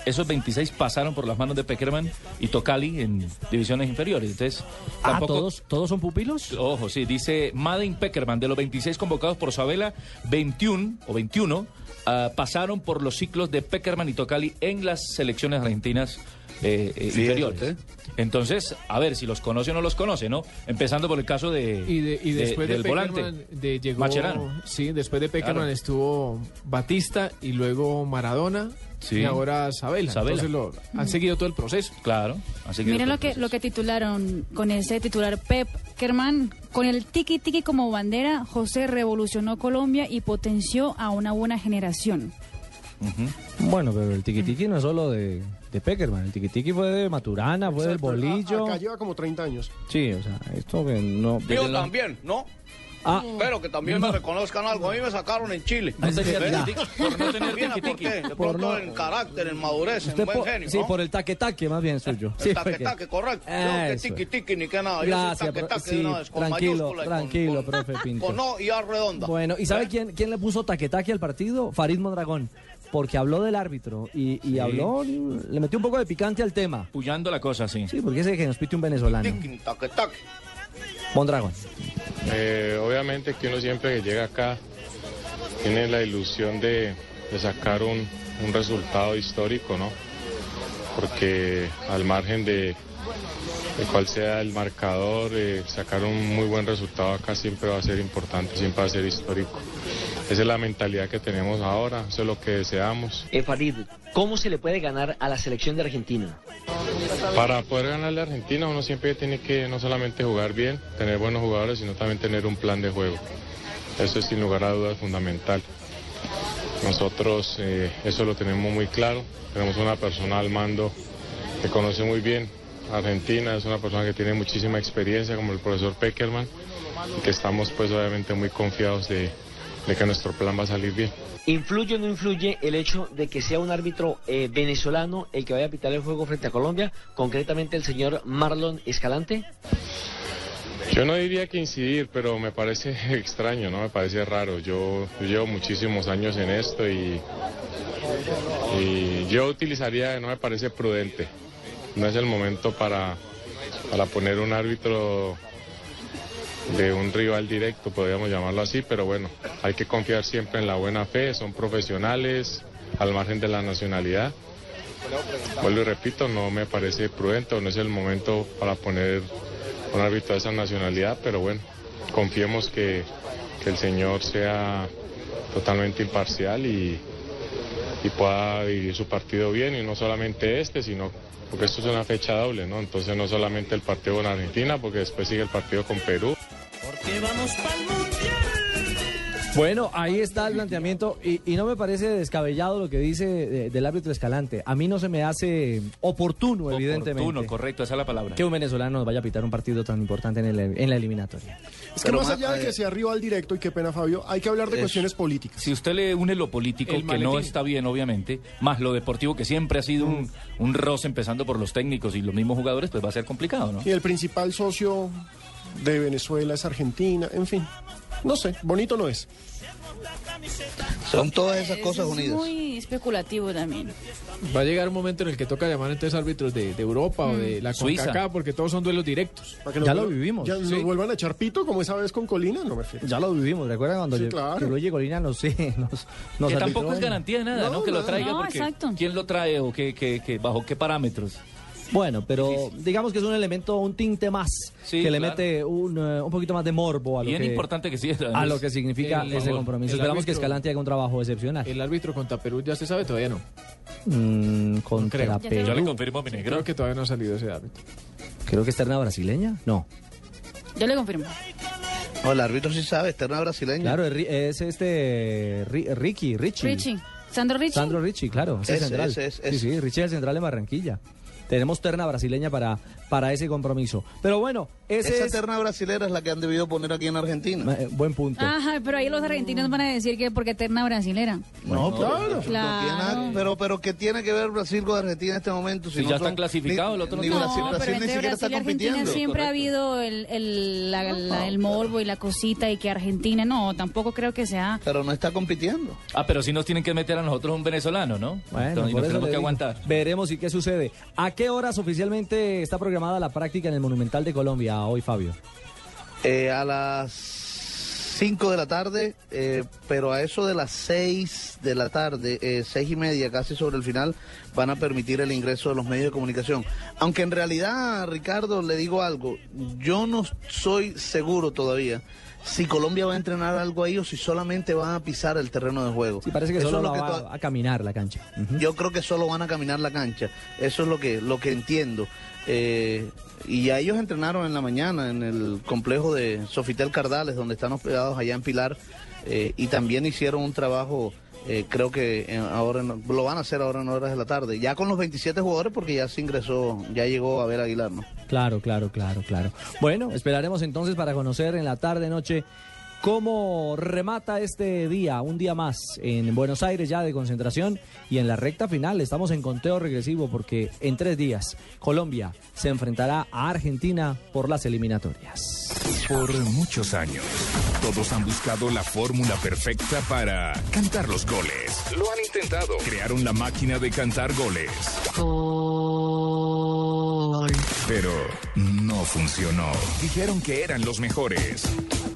esos 26 pasaron por las manos de Peckerman y Tocali en divisiones inferiores. Entonces,
Ah,
tampoco...
¿todos, ¿todos son pupilos?
Ojo, sí, dice Madden Peckerman, de los 26 convocados por Sabela, 21 o 21 ah, pasaron por los ciclos de Peckerman y Tocali en las selecciones argentinas eh, eh, inferiores. Entonces, a ver si los conoce o no los conoce, ¿no? Empezando por el caso de,
Y, de- y
de-
después de,
del
Peckerman,
volante.
de- llegó,
Macherano.
Sí, después de Peckerman
Claro.
estuvo Batista y luego Maradona
Sí.
y ahora Sabela.
Sabela.
Entonces lo, han seguido todo el proceso.
Claro. Así
Miren lo que, lo que titularon con ese titular Pep Kerman. Con el tiki tiki como bandera, José revolucionó Colombia y potenció a una buena generación.
Bueno, pero el tiquitiqui no es solo de, de Peckerman. El tiquitiqui fue de Maturana, fue del
a-
bolillo.
Acá lleva como 30 años.
Sí, o sea, esto que no...
Yo también, ¿no?
Ah.
Pero que también me reconozcan algo. A mí me sacaron en Chile.
No tenía por no tener
De
Por no-
en carácter, en madurez, en buen
por-
genio,
sí,
¿no?
por el taque-taque más bien suyo.
El
Sí, porque-
correcto. Yo que
Eso.
tiki tiki ni que nada. Yo
Gracias,
soy taque, taque
sí,
de una vez, con
tranquilo,
mayúscula y con-
tranquilo,
con-
profe Pinto.
Con O y A redonda.
Bueno, ¿y sabe quién, quién le puso taquetaque al partido? Farid Mondragón. Porque habló del árbitro y, y
Sí.
habló, le metió un poco de picante al tema.
Puyando la cosa, sí.
Sí, porque ese que nos pite un venezolano.
Tiki, taque, taque.
Mondragón.
Eh, obviamente que uno siempre que llega acá tiene la ilusión de, sacar un, un resultado histórico, ¿no? Porque al margen de, de cuál sea el marcador, eh, sacar un muy buen resultado acá siempre va a ser importante, siempre va a ser histórico. Esa es la mentalidad que tenemos ahora, eso es lo que deseamos.
Eh, Farid, ¿cómo se le puede ganar a la selección de Argentina?
Para poder ganarle a Argentina uno siempre tiene que no solamente jugar bien, tener buenos jugadores, sino también tener un plan de juego. Eso es sin lugar a dudas fundamental. Nosotros eh, eso lo tenemos muy claro, tenemos una persona al mando que conoce muy bien Argentina, es una persona que tiene muchísima experiencia como el profesor Peckerman y que estamos pues obviamente muy confiados de, de que nuestro plan va a salir bien.
¿Influye o no influye el hecho de que sea un árbitro eh, venezolano el que vaya a pitar el juego frente a Colombia, concretamente el señor Marlon Escalante?
Yo no diría que incidir, pero me parece extraño, ¿no? Me parece raro. Yo, yo llevo muchísimos años en esto y, y yo utilizaría, no me parece prudente. No es el momento para, para poner un árbitro de un rival directo, podríamos llamarlo así, pero bueno, hay que confiar siempre en la buena fe, son profesionales al margen de la nacionalidad. Vuelvo y repito, no me parece prudente, no es el momento para poner un árbitro de esa nacionalidad, pero bueno, confiemos que, que el señor sea totalmente imparcial y, y pueda vivir su partido bien, y no solamente este, sino porque esto es una fecha doble, ¿no? Entonces no solamente el partido con Argentina, porque después sigue el partido con Perú.
Bueno, ahí está el planteamiento y, y no me parece descabellado lo que dice de- del árbitro Escalante. A mí no se me hace oportuno, evidentemente.
Oportuno, correcto, esa es la palabra.
Que un venezolano nos vaya a pitar un partido tan importante en, el- en la eliminatoria.
Es que más allá de que sea rival directo y qué pena, Fabio, hay que hablar de
Es-
cuestiones políticas.
Si usted le une lo político,
El
que no está bien, obviamente, más lo deportivo, que siempre ha sido un, un roce empezando por los técnicos y los mismos jugadores, pues va a ser complicado, ¿no?
Y el principal socio de Venezuela es Argentina, en fin. No sé, bonito no es.
Son todas esas
Eso
cosas
es
unidas.
muy especulativo también.
Va a llegar un momento en el que toca llamar entonces árbitros de, de Europa o de la
Suiza.
CONCACAF porque todos son duelos directos.
Para que nos vuelvan- ¿Ya nos vuelvan a echar pito como esa vez con Colina? No me refiero.
Ya lo vivimos, ¿recuerdan cuando
Sí, claro.
que Luigi Golina nos, sí, nos, nos
que tampoco es garantía de nada, ¿no? Que lo traiga
No,
porque
exacto.
¿quién lo trae o qué, qué, qué- bajo qué parámetros?
Bueno, pero digamos que es un elemento, un tinte más
Sí,
que le
claro.
mete un, eh, un poquito más de morbo a lo,
Bien
que,
importante que sí.
a lo que significa
El-
ese compromiso. Esperamos que Escalante haga un trabajo excepcional.
El árbitro contra Perú ya se sabe, todavía no.
Mm, contra
Creo.
Perú.
Yo le confirmo, mi negro.
Creo que todavía no ha salido ese árbitro.
Creo que es terna brasileña. No.
Yo le confirmo.
No, el árbitro sí sabe, externa brasileña.
Claro, es, Ri- es este Ri- Ricky, Richie.
Richie. Sandro Richie.
Sandro Richie, claro. Es central.
ese, ese,
Sí, sí, Richie es el central de Barranquilla. Tenemos terna brasileña para, para ese compromiso. Pero bueno, ese
Esa
es...
terna brasilera es la que han debido poner aquí en Argentina.
Eh, Buen punto.
Ajá, pero ahí los argentinos van a decir que porque eterna brasilera.
No, pero,
Claro.
no nada- pero, pero ¿qué tiene que ver Brasil con Argentina en este momento?
Si ya están clasificados, el otro no
ni. Brasil,
No,
Brasil
pero
ni siquiera está
Brasil y Argentina
compitiendo.
siempre ha habido el, el, la- la- el morbo y la cosita y que Argentina, no, tampoco creo que sea...
Pero no está compitiendo.
Ah, pero si nos tienen que meter a nosotros un venezolano, ¿no?
Bueno,
Entonces,
por
nos
eso
tenemos que aguantar.
Veremos y qué sucede. ¿A qué horas oficialmente está programada la práctica en el Monumental de Colombia hoy, Fabio?
Eh, a las 5 de la tarde, eh, pero a eso de las 6 de la tarde, eh, seis y media, casi sobre el final, van a permitir el ingreso de los medios de comunicación. Aunque en realidad, Ricardo, le digo algo, yo no soy seguro todavía si Colombia va a entrenar algo ahí o si solamente van a pisar el terreno de juego.
Sí, parece que
Eso
solo
es lo que
va
to-
a caminar la cancha. Ujú.
yo creo que solo van a caminar la cancha. Eso es lo que, lo que entiendo. Eh, y ya ellos entrenaron en la mañana en el complejo de Sofitel Cardales, donde están hospedados allá en Pilar, eh, y también hicieron un trabajo, eh, creo que ahora en- lo van a hacer ahora en horas de la tarde, ya con los 27 jugadores porque ya se ingresó, ya llegó a ver Aguilar, ¿no?
Claro, claro, claro, claro. Bueno, esperaremos entonces para conocer en la tarde, noche, cómo remata este día, un día más en Buenos Aires ya de concentración y en la recta final. Estamos en conteo regresivo porque en tres días Colombia se enfrentará a Argentina por las eliminatorias.
Por muchos años, todos han buscado la fórmula perfecta para cantar los goles. Lo han intentado. Crearon la máquina de cantar goles. Pero no funcionó. Dijeron que eran los mejores.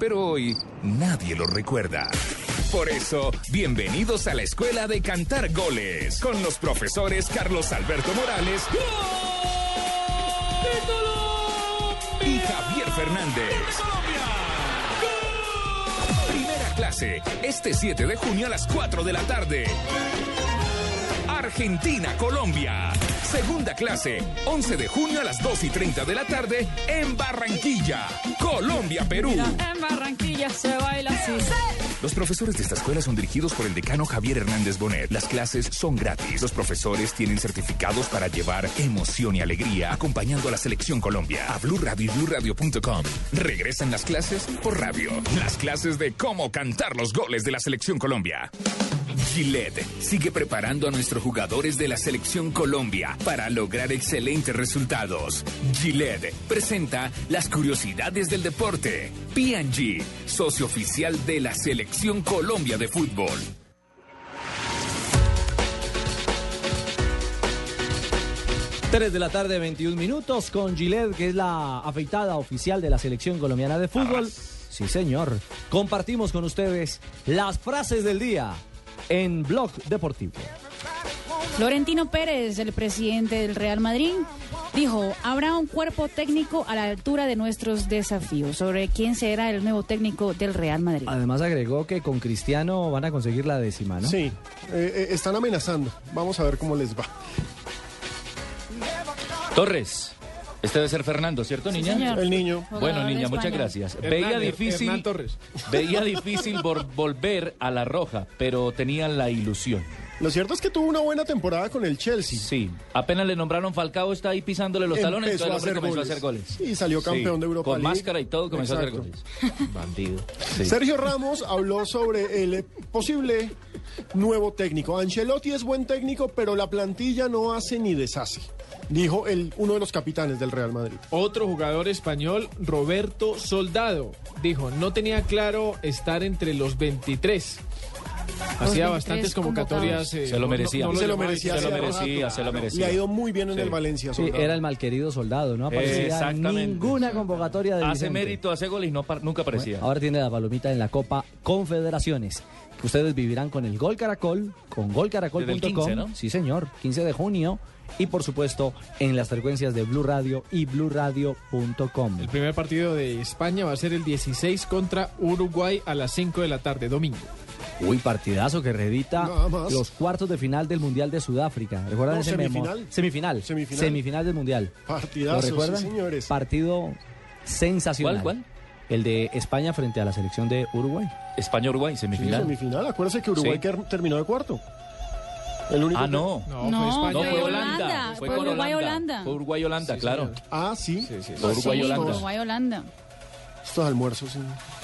Pero hoy nadie lo recuerda. Por eso, bienvenidos a la Escuela de Cantar Goles con los profesores Carlos Alberto Morales y Javier Fernández. Primera clase, este 7 de junio a las 4 de la tarde. Argentina, Colombia. Segunda clase, 11 de junio a las 2 y 30 de la tarde en Barranquilla. Colombia, Perú.
En Barranquilla se baila así.
Los profesores de esta escuela son dirigidos por el decano Javier Hernández Bonet. Las clases son gratis. Los profesores tienen certificados para llevar emoción y alegría acompañando a la selección Colombia. A Blue Radio y BlueRadio.com. Regresan las clases por radio. Las clases de cómo cantar los goles de la selección Colombia. Gillette sigue preparando a nuestros jugadores de la selección Colombia para lograr excelentes resultados. Gillette presenta las curiosidades del deporte. P&G, socio oficial de la selección Colombia de fútbol.
Tres de la tarde, 21 minutos, con Gillette, que es la afeitada oficial de la selección colombiana de fútbol. Sí, señor. Compartimos con ustedes las frases del día en Blog Deportivo.
Florentino Pérez, el presidente del Real Madrid, dijo, habrá un cuerpo técnico a la altura de nuestros desafíos sobre quién será el nuevo técnico del Real Madrid.
Además agregó que con Cristiano van a conseguir la décima, ¿no?
Sí, eh, eh, están amenazando. Vamos a ver cómo les va.
Torres. Este debe ser Fernando, ¿cierto, niña?
señor. El niño.
Bueno, niña, muchas gracias.
Hernán,
veía difícil,
Torres.
veía difícil vol- volver a la roja, pero tenía la ilusión.
Lo cierto es que tuvo una buena temporada con el Chelsea.
Sí, apenas le nombraron Falcao, está ahí pisándole los talones,
Empezó
entonces el
a
hombre
hacer
comenzó
goles.
a hacer goles.
Y salió campeón de Europa
Con
League.
máscara y todo comenzó a hacer goles. Bandido. Sí.
Sergio Ramos habló sobre el posible nuevo técnico. Ancelotti es buen técnico, pero la plantilla no hace ni deshace. Dijo el, uno de los capitanes del Real Madrid.
Otro jugador español, Roberto Soldado, dijo, no tenía claro estar entre los 23. Hacía
2003
bastantes convocatorias. eh,
Se lo merecía.
no- no
se lo merecía,
Se lo merecía,
rato.
se lo
Le
merecía.
ha ido muy bien en
Sí.
el Valencia.
Sí, era el malquerido soldado, no aparecía
Exactamente.
ninguna convocatoria de
Hace
Vicente.
mérito, hace gol y no nunca aparecía.
Ahora tiene la palomita en la Copa Confederaciones. Que ustedes vivirán con el Gol Caracol, con golcaracol.com.
Desde el 15, ¿no?
Sí, señor, 15 de junio. Y por supuesto, en las frecuencias de Blue Radio y bluradio.com.
El primer partido de España va a ser el 16 contra Uruguay a las 5 de la tarde, domingo.
Uy, partidazo que reedita los cuartos de final del Mundial de Sudáfrica. ¿Recuerdan
No,
ese memo?
semifinal.
Semifinal.
Semifinal.
Semifinal del Mundial.
Partidazo,
¿Lo recuerdan?
sí, señores.
Partido sensacional.
¿Cuál, cuál?
El de España frente a la selección de Uruguay.
España-Uruguay,
Sí,
semifinal.
semifinal. Acuérdese que Uruguay
Sí.
terminó de cuarto. El único
Ah, no.
No,
No,
fue España.
No,
fue
fue
Holanda.
Holanda.
Fue
con
Uruguay-Holanda.
Fue Uruguay-Holanda, claro.
Ah, sí.
Fue Uruguay-Holanda.
Uruguay, Holanda.
Estos almuerzos, sí.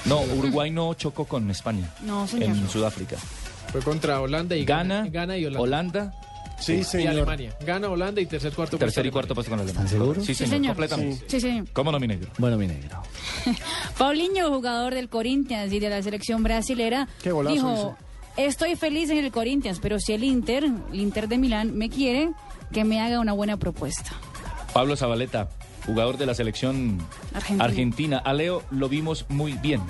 No, Uruguay no chocó con España.
No, señor.
En Sudáfrica.
Fue contra Holanda y
Gana,
Gana, Gana y Holanda.
Holanda,
Sí,
y
señor.
Alemania. Gana Holanda y tercer cuarto.
tercer y cuarto puesto con Alemania.
¿Están seguros?
Sí,
Sí,
señor,
señor.
completamente.
Sí, señor.
¿Cómo no, mi negro?
Bueno, mi negro.
Paulinho, jugador del Corinthians y de la selección brasilera,
Qué golazo
dijo,
hizo.
Estoy feliz en el Corinthians, pero si el Inter, el Inter de Milán, me quiere, que me haga una buena propuesta.
Pablo Zabaleta, jugador de la selección
Argentina.
argentina. A Leo lo vimos muy bien.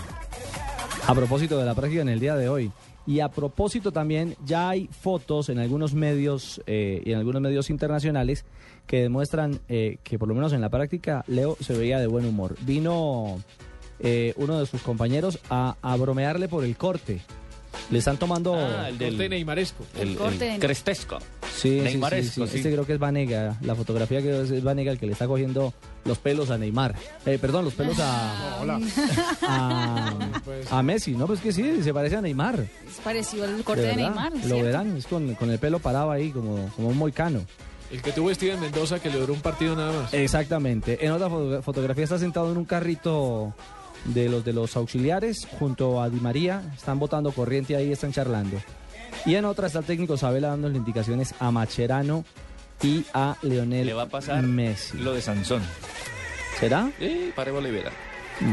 A propósito de la práctica en el día de hoy. Y a propósito también, ya hay fotos en algunos medios eh, y en algunos medios internacionales que demuestran eh, que por lo menos en la práctica Leo se veía de buen humor. Vino eh, uno de sus compañeros a, a bromearle por el corte. Le están tomando...
Ah, el del
Corte neymaresco.
el,
corte
el crestesco.
Sí, sí, sí,
Neymaresco,
sí.
sí.
Este creo que es Vanega. La fotografía que es, es Vanega el que le está cogiendo los pelos a Neymar. Eh, perdón, los pelos a,
Hola.
a, a Messi. No, pues que sí, se parece a Neymar.
Es parecido al corte de, Neymar. ¿es
Lo
cierto?
verán, es con, con el pelo parado ahí, como, como un moicano.
El que tuvo Steven Mendoza que le duró un partido nada más.
Exactamente. En otra foto- fotografía está sentado en un carrito de los de los auxiliares junto a Di María. Están botando corriente ahí, están charlando. Y en otra está el técnico Sabela dándole indicaciones a Macherano y a Leonel
Le va a pasar
Messi.
lo de Sansón.
¿Será?
Eh, para Olivera.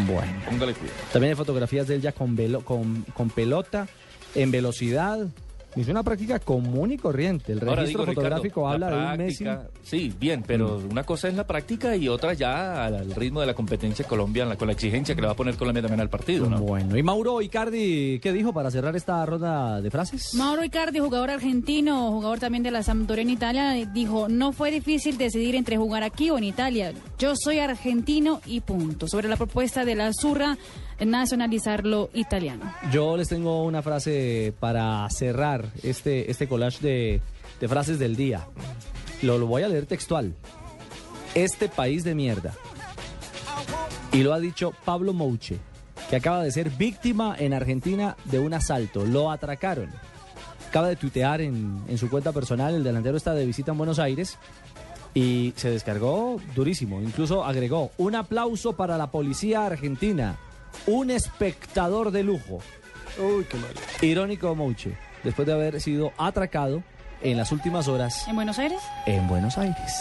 Bueno.
Póngale cuidado.
También hay fotografías de él ya con, velo- con, con pelota, en velocidad. Es una práctica común y corriente. El registro
digo,
fotográfico
la
habla de un Messi.
Sí, bien, pero
Mm.
una cosa es la práctica y otra ya al, al ritmo de la competencia colombiana, con la exigencia que le va a poner Colombia también al partido, ¿no?
Bueno, y Mauro Icardi, ¿qué dijo para cerrar esta ronda de frases?
Mauro Icardi, jugador argentino, jugador también de la Sampdoria en Italia, dijo, no fue difícil decidir entre jugar aquí o en Italia. Yo soy argentino y punto. Sobre la propuesta de la Azurra, nacionalizarlo italiano.
Yo les tengo una frase para cerrar este, este collage de, frases del día. Lo, lo voy a leer textual. Este país de mierda. Y lo ha dicho Pablo Mouche, que acaba de ser víctima en Argentina de un asalto. Lo atracaron. Acaba de tuitear en su cuenta personal, el delantero está de visita en Buenos Aires y se descargó durísimo. Incluso agregó un aplauso para la policía argentina, un espectador de lujo.
Uy, qué mal.
Irónico Mouche, después de haber sido atracado en las últimas horas
¿En Buenos Aires?
en Buenos Aires.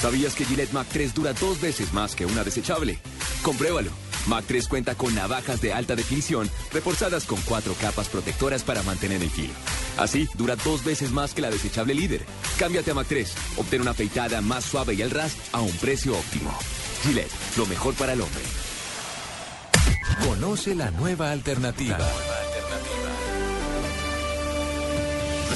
¿Sabías que Gillette Mac 3 dura dos veces más que una desechable? Compruébalo. Mac 3 cuenta con navajas de alta definición reforzadas con cuatro capas protectoras para mantener el filo. Así, dura dos veces más que la desechable líder. Cámbiate a Mac 3. Obtén una afeitada más suave y al ras a un precio óptimo. Gillette, lo mejor para el hombre.
Conoce la nueva alternativa.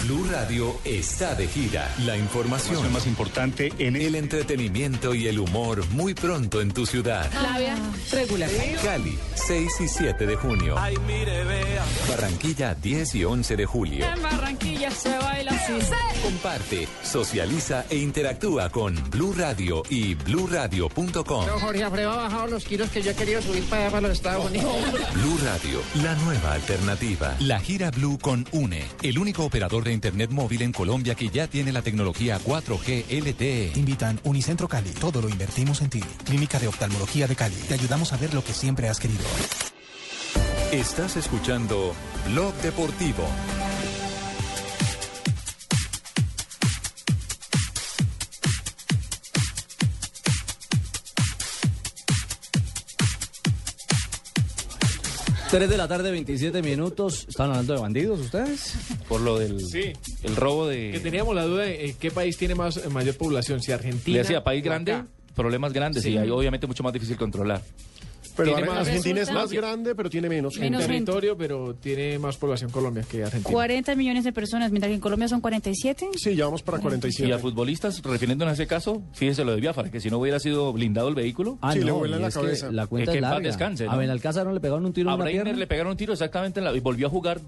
Blue Radio está de gira. La información más importante en el entretenimiento y el humor muy pronto en tu ciudad.
Labia regular.
Cali, 6 y 7 de junio.
Ay, mire, vea.
Barranquilla, 10 y 11 de julio.
En Barranquilla se baila así.
Comparte, socializa e interactúa con Blue Radio y bluradio.com.
Pero Jorge Alfredo ha bajado los kilos que yo he querido subir para allá, para los Estados Unidos.
Blue Radio, la nueva alternativa. La gira Blue con UNE, el único operador de Internet móvil en Colombia que ya tiene la tecnología 4G LTE.
Invitan Unicentro Cali. Todo lo invertimos en ti. Clínica de Oftalmología de Cali. Te ayudamos a ver lo que siempre has querido.
Estás escuchando Blog Deportivo.
3 de la tarde, 27 minutos. ¿Están hablando de bandidos ustedes?
Por lo del
Sí.
el robo de...
Que teníamos la duda de eh, qué país tiene más eh, mayor población, si Argentina.
Le decía, país grande,
acá.
problemas grandes
Sí.
y hay obviamente mucho más difícil controlar.
Pero
Tiene más-
Argentina es más grande, pero tiene menos gente.
Menos gente.
territorio, pero tiene más población Colombia que Argentina.
40 millones de personas, mientras que en Colombia son 47.
Sí, ya vamos para
Y
47.
a futbolistas, refiriéndonos a ese caso, fíjese lo de Biafara, que si no hubiera sido blindado el vehículo,
Ah,
Sí, le
no,
vuelan
y
la
es que
cabeza.
La cuenta
Es
es,
que paz
larga.
descanse, ¿no?
A Benalcázar no le pegaron un tiro
a
en
Breiner
pierna.
le pegaron un tiro exactamente en la, y volvió a jugar,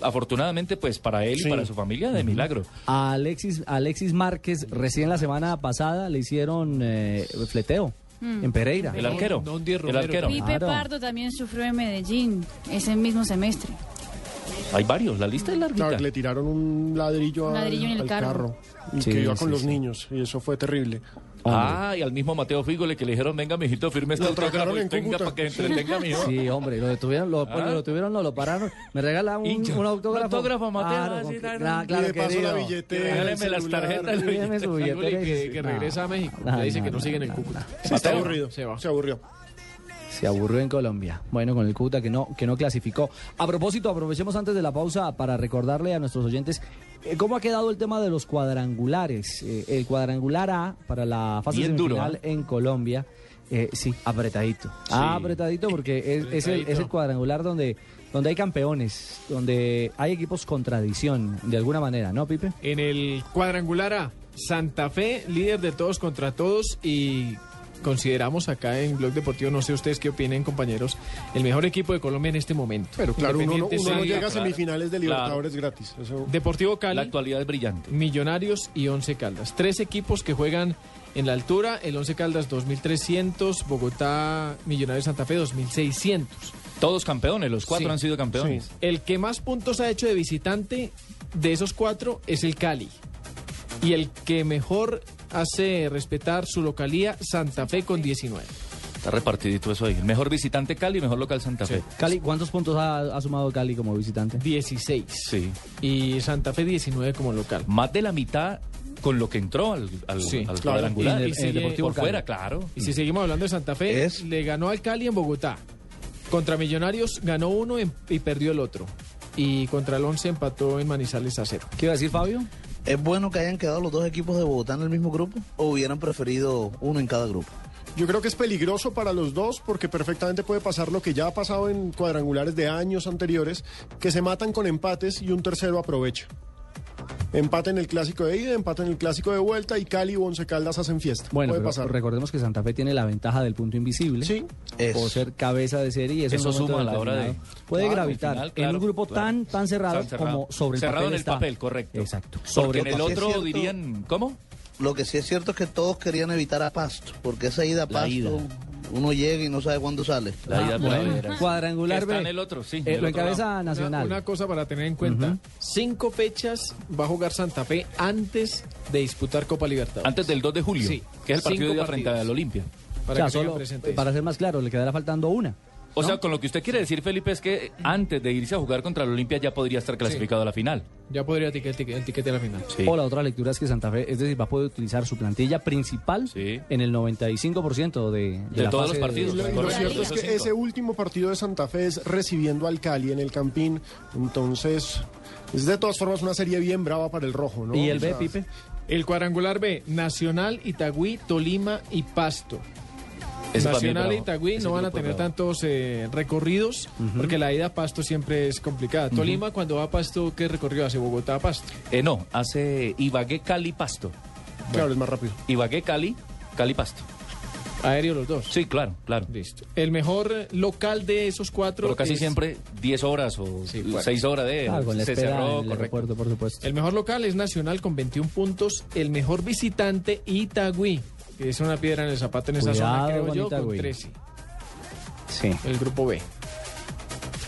afortunadamente, pues para él
Sí.
y para su familia, de milagro.
A Alexis, Alexis Márquez, recién la semana pasada le hicieron eh, fleteo
Mm.
en Pereira.
El arquero.
día
el arquero.
Pipe
Claro.
Pardo también sufrió en Medellín ese mismo semestre.
Hay varios, la lista es larguita.
Claro, le tiraron un ladrillo,
Un
al-
ladrillo en el
al
carro.
carro. Y
Sí,
que iba con
sí,
los
sí.
niños. Y eso fue terrible.
Ah, y al mismo Mateo Fígole que le dijeron, venga, mijito, firme este autógrafo y
en
tenga para que entretenga, mijo.
Sí, hombre, lo detuvieron, lo,
Ah.
lo detuvieron, no, lo pararon. Me regala un, un autógrafo.
Autógrafo, Mateo,
Claro,
ah,
con
sí,
que-
claro.
Y
claro,
de paso la billetera.
Regáleme
el
las tarjetas.
Deme su billetera
que, que regresa a México.
No,
Le dice
no,
que no
no,
sigue en el
no,
Cúcuta.
Mateo.
aburrido.
Se va.
Se aburrió.
Se aburrió en Colombia. Bueno, con el Cúcuta que no, que no clasificó. A propósito, aprovechemos antes de la pausa para recordarle a nuestros oyentes eh, cómo ha quedado el tema de los cuadrangulares. Eh, el cuadrangular A para la fase
Bien duro,
semifinal
¿ah?
en Colombia. eh, sí, apretadito. Ah, apretadito porque es, es el, es el
Apretadito.
cuadrangular donde, donde hay campeones, donde hay equipos con tradición, de alguna manera, ¿no, Pipe?
En el cuadrangular A, Santa Fe, líder de todos contra todos y consideramos acá en Blog Deportivo, no sé ustedes qué opinen compañeros, el mejor equipo de Colombia en este momento.
Pero claro, uno, no- llega a semifinales de
Claro.
Libertadores gratis. Eso-
Deportivo Cali,
La actualidad es brillante.
Millonarios y Once Caldas. Tres equipos que juegan en la altura, el Once Caldas 2300, Bogotá, Millonarios Santa Fe 2600.
Todos campeones, los cuatro
Sí.
han sido campeones.
El que más puntos ha hecho de visitante de esos cuatro es el Cali. Y el que mejor hace respetar su localía, Santa Fe con 19.
Está repartidito eso ahí. Mejor visitante Cali, mejor local Santa Fe.
Cali, ¿cuántos puntos ha, ha sumado Cali como visitante?
16.
Sí.
Y Santa Fe 19 como local.
Más de la mitad con lo que entró al, al,
Sí,
al
claro.
cuadrangular.
Y en el-
Y
en el Deportivo
por
Cali.
fuera, claro.
Y si seguimos hablando de Santa Fe,
Es-
le ganó al Cali en Bogotá. Contra Millonarios ganó uno en- y perdió el otro. Y contra el 11 empató en Manizales a cero.
¿Qué iba a decir Fabio?
¿Es bueno que hayan quedado los dos equipos de Bogotá en el mismo grupo o hubieran preferido uno en cada grupo?
Yo creo que es peligroso para los dos porque perfectamente puede pasar lo que ya ha pasado en cuadrangulares de años anteriores, que se matan con empates y un tercero aprovecha. Empate en el clásico de ida, empate en el clásico de vuelta y Cali y Once Caldas hacen fiesta.
Bueno,
puede
pero
pasar.
recordemos que Santa Fe tiene la ventaja del punto invisible.
Sí.
Por ser cabeza de serie. y eso,
Eso suma a la hora de-
Puede
Claro,
gravitar en un grupo
claro.
tan, tan cerrado, como sobre el
Cerrado
papel
en el
está.
papel, correcto.
Exacto.
Porque
Sobre
en el otro
cierto-
dirían, ¿cómo?
Lo que sí es cierto es que todos querían evitar a Pasto, porque esa ida a
La
Pasto,
ida.
Uno llega y no sabe cuándo sale.
La ida
Ah, bueno. Cuadrangular
está
B.
en el otro, sí.
Eh, lo encabeza. Nacional.
Una, una cosa para tener en cuenta. Cinco fechas va a jugar Santa Fe antes de disputar Copa Libertadores.
Antes del 2 de julio,
Sí.
que es el partido de frente al Olimpia.
O
Para
sea,
que tengan
solo, para ser más claro, le quedará faltando una.
O
¿no?
sea, con lo que usted quiere decir, Felipe, es que antes de irse a jugar contra el Olimpia ya podría estar clasificado a la final.
Ya podría ticket, el ticket- el tiquete a la final.
Sí.
O la otra lectura es que Santa Fe, es decir, va a poder utilizar su plantilla principal
Sí.
en el 95% de, de,
De
la
todos
fase
los partidos.
Lo, cierto es que ese último partido de Santa Fe es recibiendo al Cali en el Campín. Entonces, es de todas formas una serie bien brava para el rojo, ¿no?
¿Y el
O
B,
sea,
Pipe?
El cuadrangular B, Nacional, Itagüí, Tolima y Pasto. Nacional y. Itagüí no van a tener
bravo.
tantos eh, recorridos porque la ida a Pasto siempre es complicada. Tolima cuando va a Pasto, ¿qué recorrido hace Bogotá a Pasto?
Eh, no, hace Ibagué, Cali, Pasto.
Claro, es más rápido.
Ibagué, Cali, Cali, Pasto.
Aéreo los dos.
Sí, claro, claro.
Listo. El mejor local de esos cuatro
Pero casi
es-
siempre 10 horas o
Sí, bueno.
6 horas de...
Ah, con la
se cerró,
el aeropuerto, por supuesto.
El mejor local es Nacional con 21 puntos. El mejor visitante, Itagüí, es una piedra en el zapato en esa zona, creo yo, con
Itagüí.
13.
Sí.
El grupo B.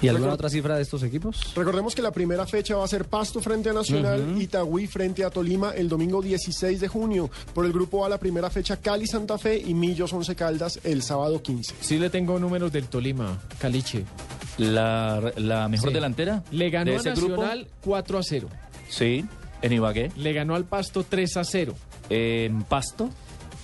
¿Y alguna
Record-
otra cifra de estos equipos?
Recordemos que la primera fecha va a ser Pasto frente a Nacional, Itagüí frente a Tolima el domingo 16 de junio. Por el grupo A la primera fecha Cali Santa Fe y Millos Once Caldas el sábado 15.
Sí le tengo números del Tolima, Caliche.
La, la mejor
Sí.
delantera
Le ganó
de
a
ese grupo.
Nacional 4 a 0.
Sí, en Ibagué.
Le ganó al Pasto 3 a 0.
En Pasto.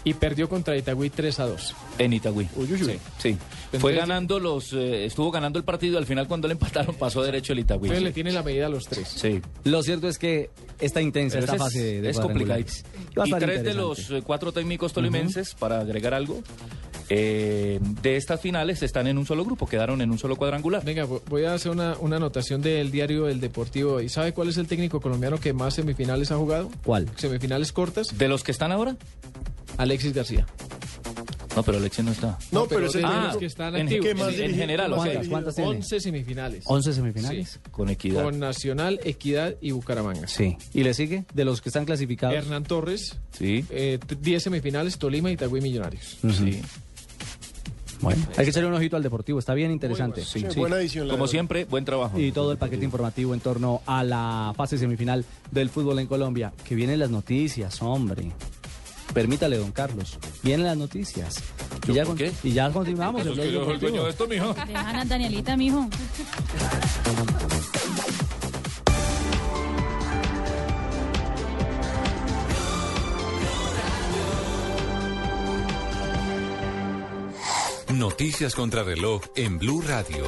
Y perdió contra Itagüí 3 a 2.
En Itagüí. Sí, sí. Fue ganando los, eh, estuvo ganando el partido. Al final, cuando le empataron, pasó derecho el Itagüí.
Entonces
sí.
le tiene la medida a los tres.
Sí.
Lo cierto es que está intensa
Pero
esta fase
es,
de
es complicadísimo.
Y
tres de los eh, cuatro técnicos tolimenses, para agregar algo, eh, de estas finales están en un solo grupo, quedaron en un solo cuadrangular.
Venga, vo- voy a hacer una, una anotación del diario El Deportivo. ¿Y sabe cuál es el técnico colombiano que más semifinales ha jugado?
¿Cuál?
¿Semifinales cortas?
¿De los que están ahora?
Alexis García.
No, pero Alexis no está.
No, pero es el
Ah,
que están
en-
activos.
en- en
Sí.
general.
¿Cuántas, cuántas tiene?
11 semifinales.
11 semifinales.
Con equidad.
Con Nacional, Equidad y Bucaramanga.
Sí. ¿Y le sigue? De los que están clasificados.
Hernán Torres,
Sí.
eh, t- 10 semifinales, Tolima, Itagüí, Millonarios.
Sí. Bueno, hay que echarle un ojito al deportivo, está bien interesante.
Sí, buena edición.
Como
verdad.
siempre, buen trabajo.
Y todo el paquete informativo en torno a la fase semifinal del fútbol en Colombia. Que vienen las noticias, hombre. Permítale, don Carlos. Vienen las noticias. Y ya, con-
qué?
y ya continuamos. El
es que
blog
yo soy el
deportivo.
dueño de esto, mijo.
Dejan a Danielita, mijo.
Noticias contra reloj en Blue Radio.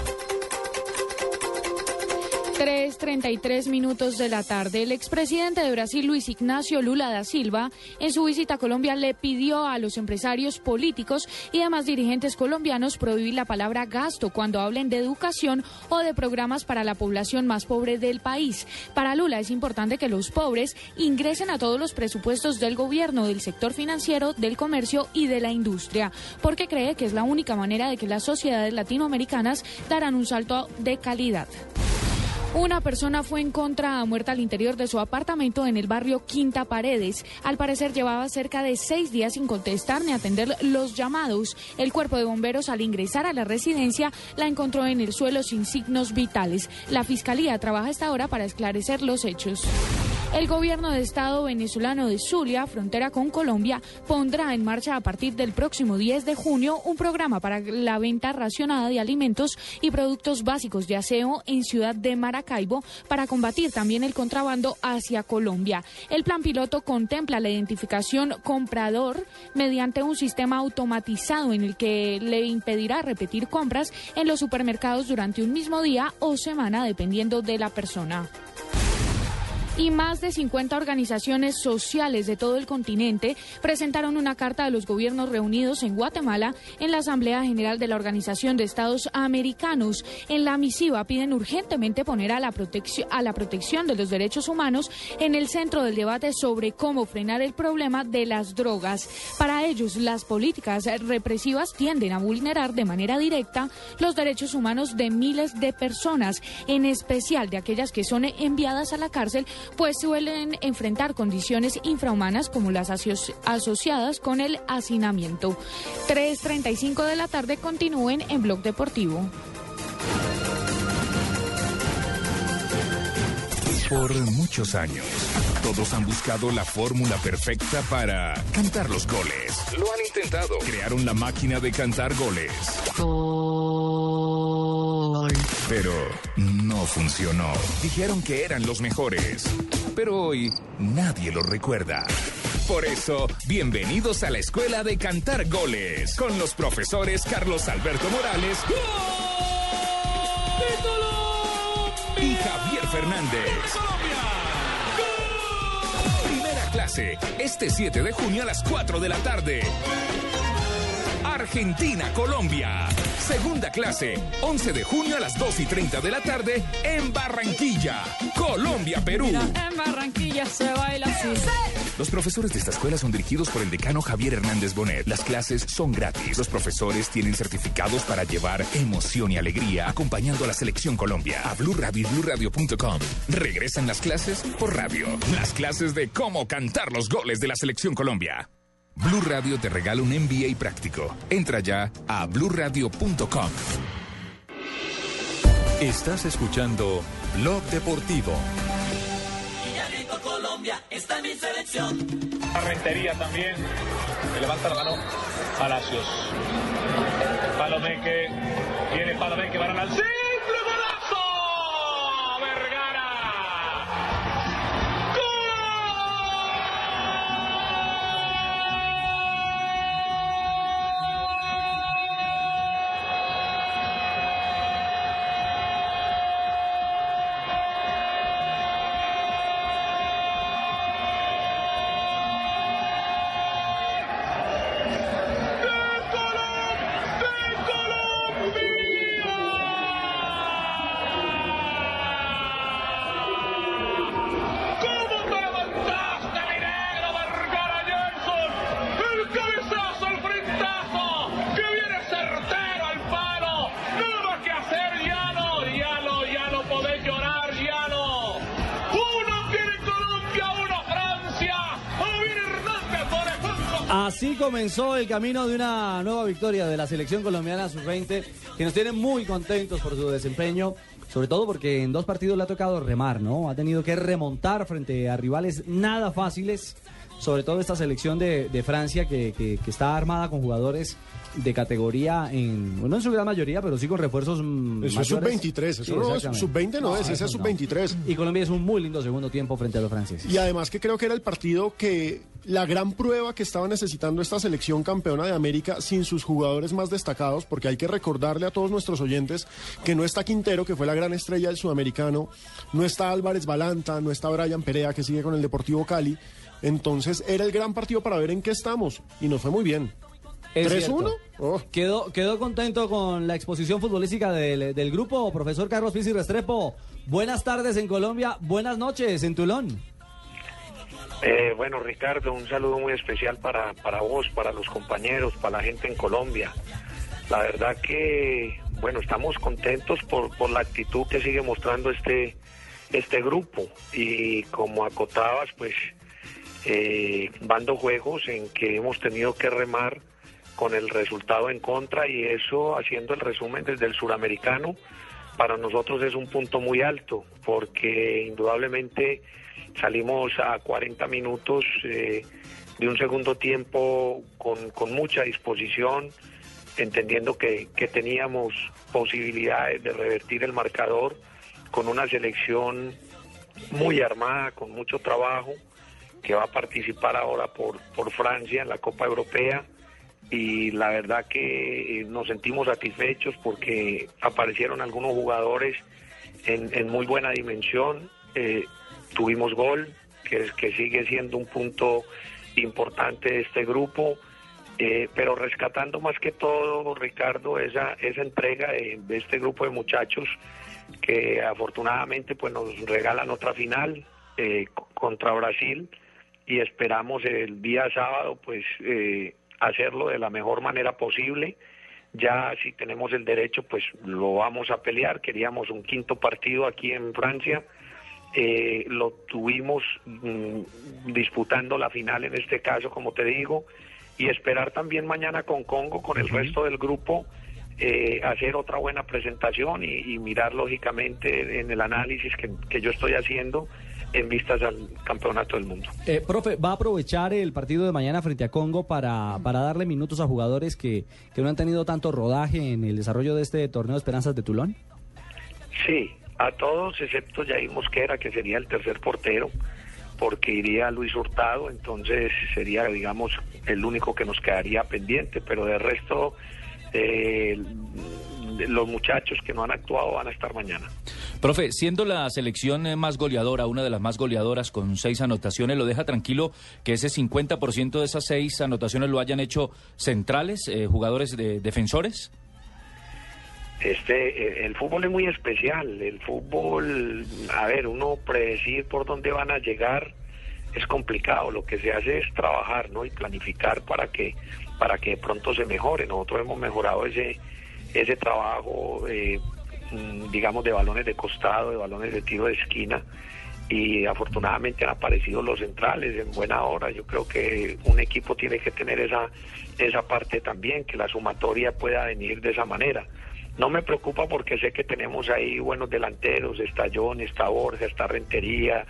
3.33 minutos de la tarde. El expresidente de Brasil, Luis Ignacio Lula da Silva, en su visita a Colombia le pidió a los empresarios políticos y demás dirigentes colombianos prohibir la palabra gasto cuando hablen de educación o de programas para la población más pobre del país. Para Lula es importante que los pobres ingresen a todos los presupuestos del gobierno, del sector financiero, del comercio y de la industria, porque cree que es la única manera de que las sociedades latinoamericanas darán un salto de calidad. Una persona fue encontrada muerta al interior de su apartamento en el barrio Quinta Paredes. Al parecer llevaba cerca de seis días sin contestar ni atender los llamados. El cuerpo de bomberos al ingresar a la residencia la encontró en el suelo sin signos vitales. La fiscalía trabaja hasta ahora para esclarecer los hechos. El gobierno de Estado venezolano de Zulia, frontera con Colombia, pondrá en marcha a partir del próximo 10 de junio un programa para la venta racionada de alimentos y productos básicos de aseo en Ciudad de Maracaibo para combatir también el contrabando hacia Colombia. El plan piloto contempla la identificación comprador mediante un sistema automatizado en el que le impedirá repetir compras en los supermercados durante un mismo día o semana dependiendo de la persona y más de 50 organizaciones sociales de todo el continente presentaron una carta a los gobiernos reunidos en Guatemala en la Asamblea General de la Organización de Estados Americanos. En la misiva piden urgentemente poner a la, a la protección de los derechos humanos en el centro del debate sobre cómo frenar el problema de las drogas. Para ellos, las políticas represivas tienden a vulnerar de manera directa los derechos humanos de miles de personas, en especial de aquellas que son enviadas a la cárcel pues suelen enfrentar condiciones infrahumanas como las aso- asociadas con el hacinamiento. 3.35 de la tarde continúen en Blog Deportivo.
Por muchos años, todos han buscado la fórmula perfecta para cantar los goles. Lo han intentado. Crearon la máquina de cantar goles. Pero no funcionó. Dijeron que eran los mejores. Pero hoy nadie lo recuerda. Por eso, bienvenidos a la Escuela de Cantar Goles con los profesores Carlos Alberto Morales y Javier Fernández. Clase, este 7 de junio a las 4 de la tarde. Argentina, Colombia. Segunda clase, 11 de junio a las 2 y 30 de la tarde en Barranquilla, Colombia, Perú.
en Barranquilla se baila así.
Los profesores de esta escuela son dirigidos por el decano Javier Hernández Bonet. Las clases son gratis. Los profesores tienen certificados para llevar emoción y alegría acompañando a la selección Colombia. A Blue Radio y BlueRadio.com. Regresan las clases por radio. Las clases de cómo cantar los goles de la selección Colombia. Blue Radio te regala un MBA práctico. Entra ya a BlueRadio.com.
Estás escuchando Blog Deportivo.
Colombia, está mi selección.
La rentería también. Se levanta la mano. Palacios. Palomeque. Viene Palomeque. Van al simple
comenzó el camino de una nueva victoria de la selección colombiana sub-20, que nos tiene muy contentos por su desempeño, sobre todo porque en dos partidos le ha tocado remar, ¿no? Ha tenido que remontar frente a rivales nada fáciles, sobre todo esta selección de, Francia que está armada con jugadores de categoría en, bueno, en su gran mayoría, pero sí con refuerzos mm,
Eso es
mayores.
sub-23, eso
Sí,
no es
exactamente.
sub-20 no, es, ese es
no.
sub-23.
Y Colombia es un muy lindo segundo tiempo frente a los franceses.
Y además que creo que era el partido que la gran prueba que estaba necesitando esta selección campeona de América sin sus jugadores más destacados, porque hay que recordarle a todos nuestros oyentes que no está Quintero, que fue la gran estrella del sudamericano, no está Álvarez Balanta, no está Brian Perea, que sigue con el Deportivo Cali. Entonces era el gran partido para ver en qué estamos y nos fue muy bien.
Es
3-1.
cierto. Quedó, quedó contento con la exposición futbolística del, del grupo, profesor Carlos Pizzi Restrepo. Buenas tardes en Colombia, buenas noches en Tulón.
Eh, bueno, Ricardo, un saludo muy especial para, para vos, para los compañeros, para la gente en Colombia. La verdad que, bueno, estamos contentos por, por la actitud que sigue mostrando este, este grupo. Y como acotabas, pues eh, van dos juegos en que hemos tenido que remar con el resultado en contra y eso, haciendo el resumen desde el suramericano, para nosotros es un punto muy alto, porque indudablemente salimos a 40 minutos eh, de un segundo tiempo con, con mucha disposición, entendiendo que, que teníamos posibilidades de revertir el marcador con una selección muy armada, con mucho trabajo, que va a participar ahora por, por Francia en la Copa Europea y la verdad que eh, nos sentimos satisfechos porque aparecieron algunos jugadores en, muy buena dimensión. Eh, tuvimos gol, que, es, que sigue siendo un punto importante de este grupo, eh, pero rescatando más que todo, Ricardo, esa, esa entrega de, este grupo de muchachos que afortunadamente pues nos regalan otra final contra Brasil y esperamos el día sábado pues eh, hacerlo de la mejor manera posible. Ya si tenemos el derecho pues lo vamos a pelear. Queríamos un quinto partido aquí en Francia. Eh, lo tuvimos mm, disputando la final en este caso, como te digo, y esperar también mañana con Congo, con el resto del grupo, eh, hacer otra buena presentación y, y mirar lógicamente en el análisis que, que yo estoy haciendo en vistas al campeonato del mundo.
Eh, profe, ¿va a aprovechar el partido de mañana frente a Congo para, para darle minutos a jugadores que, que no han tenido tanto rodaje en el desarrollo de este torneo de Esperanzas de Tulón?
Sí, a todos excepto Jair Mosquera, que sería el tercer portero, porque iría Luis Hurtado, entonces sería, digamos, el único que nos quedaría pendiente, pero de resto, eh, los muchachos que no han actuado van a estar mañana.
Profe, siendo la selección eh, más goleadora, una de las más goleadoras con seis anotaciones, ¿lo deja tranquilo que ese 50% de esas seis anotaciones lo hayan hecho centrales, eh, jugadores de, defensores?
Este, eh, el fútbol es muy especial. El fútbol, a ver, uno predecir por dónde van a llegar es complicado. Lo que se hace es trabajar, ¿no? Y planificar para que, para que de pronto se mejore. Nosotros hemos mejorado ese, ese trabajo, eh, mm, digamos, de balones de costado, de balones de tiro de esquina. Y afortunadamente han aparecido los centrales en buena hora. Yo creo que un equipo tiene que tener esa, esa parte también, que la sumatoria pueda venir de esa manera. No me preocupa porque sé que tenemos ahí buenos delanteros, está John, está Borja, está Rentería,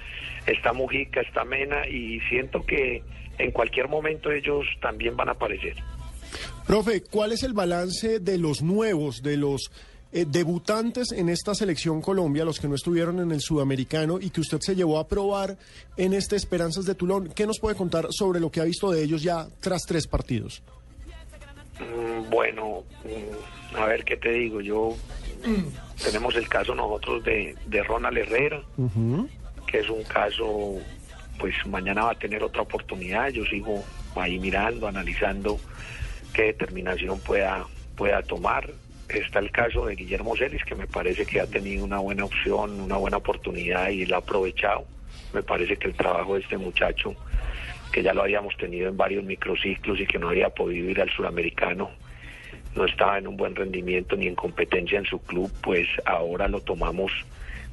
está Mujica, está Mena y siento que en cualquier momento ellos también van a aparecer.
Profe, ¿cuál es el balance de los nuevos, de los eh, debutantes en esta selección Colombia, los que no estuvieron en el sudamericano y que usted se llevó a probar en este Esperanzas de Tulón? ¿Qué nos puede contar sobre lo que ha visto de ellos ya tras tres partidos?
Mm, Bueno, mm, a ver qué te digo, yo tenemos el caso nosotros de, de Ronald Herrera, que es un caso, pues mañana va a tener otra oportunidad, yo sigo ahí mirando, analizando qué determinación pueda, pueda tomar. Está el caso de Guillermo Celis, que me parece que ha tenido una buena opción, una buena oportunidad y la ha aprovechado. Me parece que el trabajo de este muchacho, que ya lo habíamos tenido en varios microciclos y que no había podido ir al suramericano, no estaba en un buen rendimiento ni en competencia en su club, pues ahora lo tomamos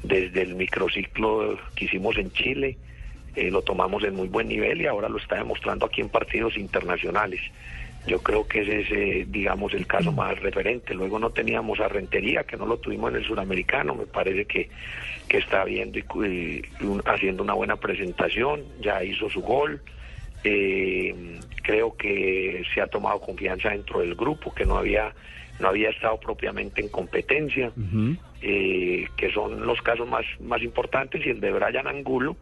desde el microciclo que hicimos en Chile eh, lo tomamos en muy buen nivel y ahora lo está demostrando aquí en partidos internacionales. Yo creo que ese es, eh, digamos, el caso más referente. Luego no teníamos a Rentería, que no lo tuvimos en el suramericano. Me parece que, que está viendo y, y un- haciendo una buena presentación. Ya hizo su gol. Eh, creo que se ha tomado confianza dentro del grupo, que no había, no había estado propiamente en competencia eh, que son los casos más, más importantes, y el de Brian Angulo,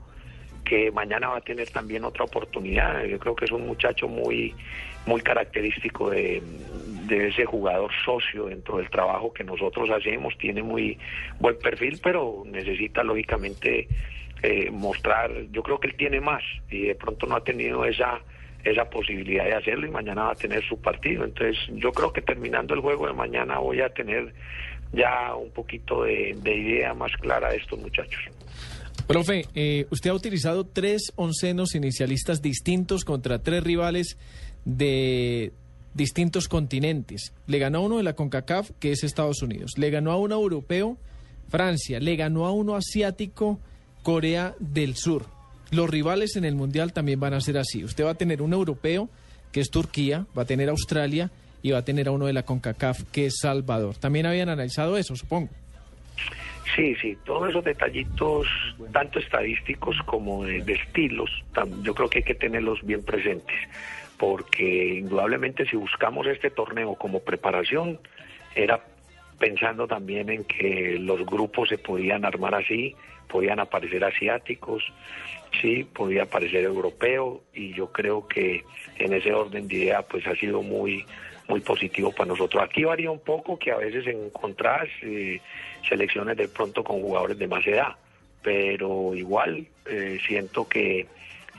que mañana va a tener también otra oportunidad. Yo creo que es un muchacho muy, muy característico de, de ese jugador socio dentro del trabajo que nosotros hacemos. Tiene muy buen perfil, pero necesita lógicamente eh, mostrar, yo creo que él tiene más y de pronto no ha tenido esa esa posibilidad de hacerlo y mañana va a tener su partido. Entonces yo creo que terminando el juego de mañana voy a tener ya un poquito de, de idea más clara de estos muchachos.
Profe, eh, usted ha utilizado tres oncenos inicialistas distintos contra tres rivales de distintos continentes. Le ganó a uno de la CONCACAF, que es Estados Unidos. Le ganó a uno europeo, Francia. Le ganó a uno asiático, Corea del Sur. Los rivales en el Mundial también van a ser así. Usted va a tener un europeo, que es Turquía, va a tener Australia y va a tener a uno de la CONCACAF, que es Salvador. También habían analizado eso, supongo.
Sí, sí, todos esos detallitos, tanto estadísticos como de, estilos, yo creo que hay que tenerlos bien presentes, porque indudablemente si buscamos este torneo como preparación, era pensando también en que los grupos se podían armar así, podían aparecer asiáticos, sí, podía aparecer europeo, y yo creo que en ese orden de idea pues ha sido muy muy positivo para nosotros. Aquí varía un poco que a veces encontrás eh, selecciones de pronto con jugadores de más edad, pero igual eh, siento que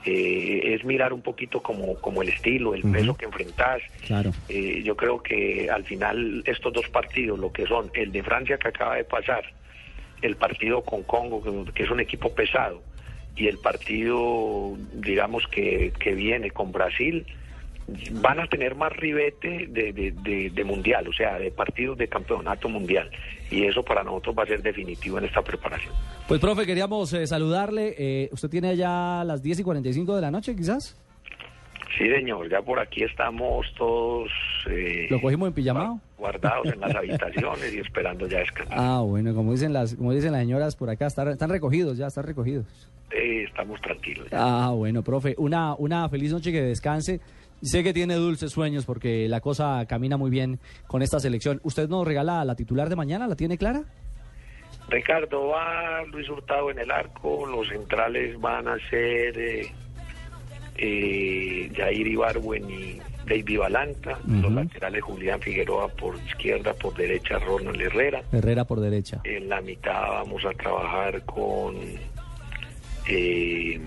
eh, es mirar un poquito como, como el estilo, el peso que enfrentás.
Claro.
Eh, yo creo que al final estos dos partidos, lo que son el de Francia que acaba de pasar, el partido con Congo, que- que es un equipo pesado, y el partido, digamos, que, que viene con Brasil, van a tener más ribete de, de, de- de mundial, o sea, de partidos de campeonato mundial. Y eso para nosotros va a ser definitivo en esta preparación.
Pues, profe, queríamos eh, saludarle. Eh, ¿Usted tiene ya las 10 y 45 de la noche, quizás?
Sí, señor, ya por aquí estamos todos eh,
¿Lo cogimos en pijamao?
guardados en las habitaciones y esperando ya descansar.
Ah, bueno, como dicen las, como dicen las señoras por acá, están, están recogidos ya, están recogidos.
Eh, estamos tranquilos. ya.
Ah, bueno, profe, una, una feliz noche que descanse. Sé que tiene dulces sueños porque la cosa camina muy bien con esta selección. ¿Usted nos regala la titular de mañana? ¿La tiene clara?
Ricardo va Luis Hurtado en el arco, los centrales van a ser eh, eh, Jair Ibarwen y David Balanta, los laterales Julián Figueroa por izquierda, por derecha Ronald Herrera.
Herrera por derecha.
En la mitad vamos a trabajar con eh,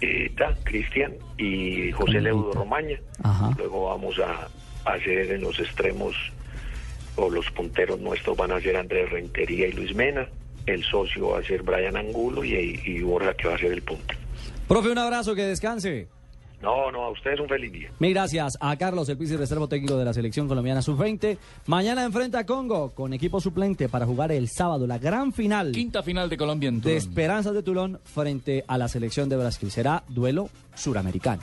eh, ta, Cristian y José Leudo Romaña.
Ajá.
Luego vamos a hacer en los extremos, o los punteros nuestros van a ser Andrés Rentería y Luis Mena. El socio va a ser Brian Angulo y, y Borja que va a ser el punto.
Profe, un abrazo, que descanse.
No, no, a ustedes un feliz día.
Mil gracias a Carlos, el piso y reservo técnico de la selección colombiana sub-20. Mañana enfrenta a Congo con equipo suplente para jugar el sábado la gran final.
Quinta final de Colombia en
de. Esperanzas de Tulón frente a la selección de Brasil. Será duelo suramericano.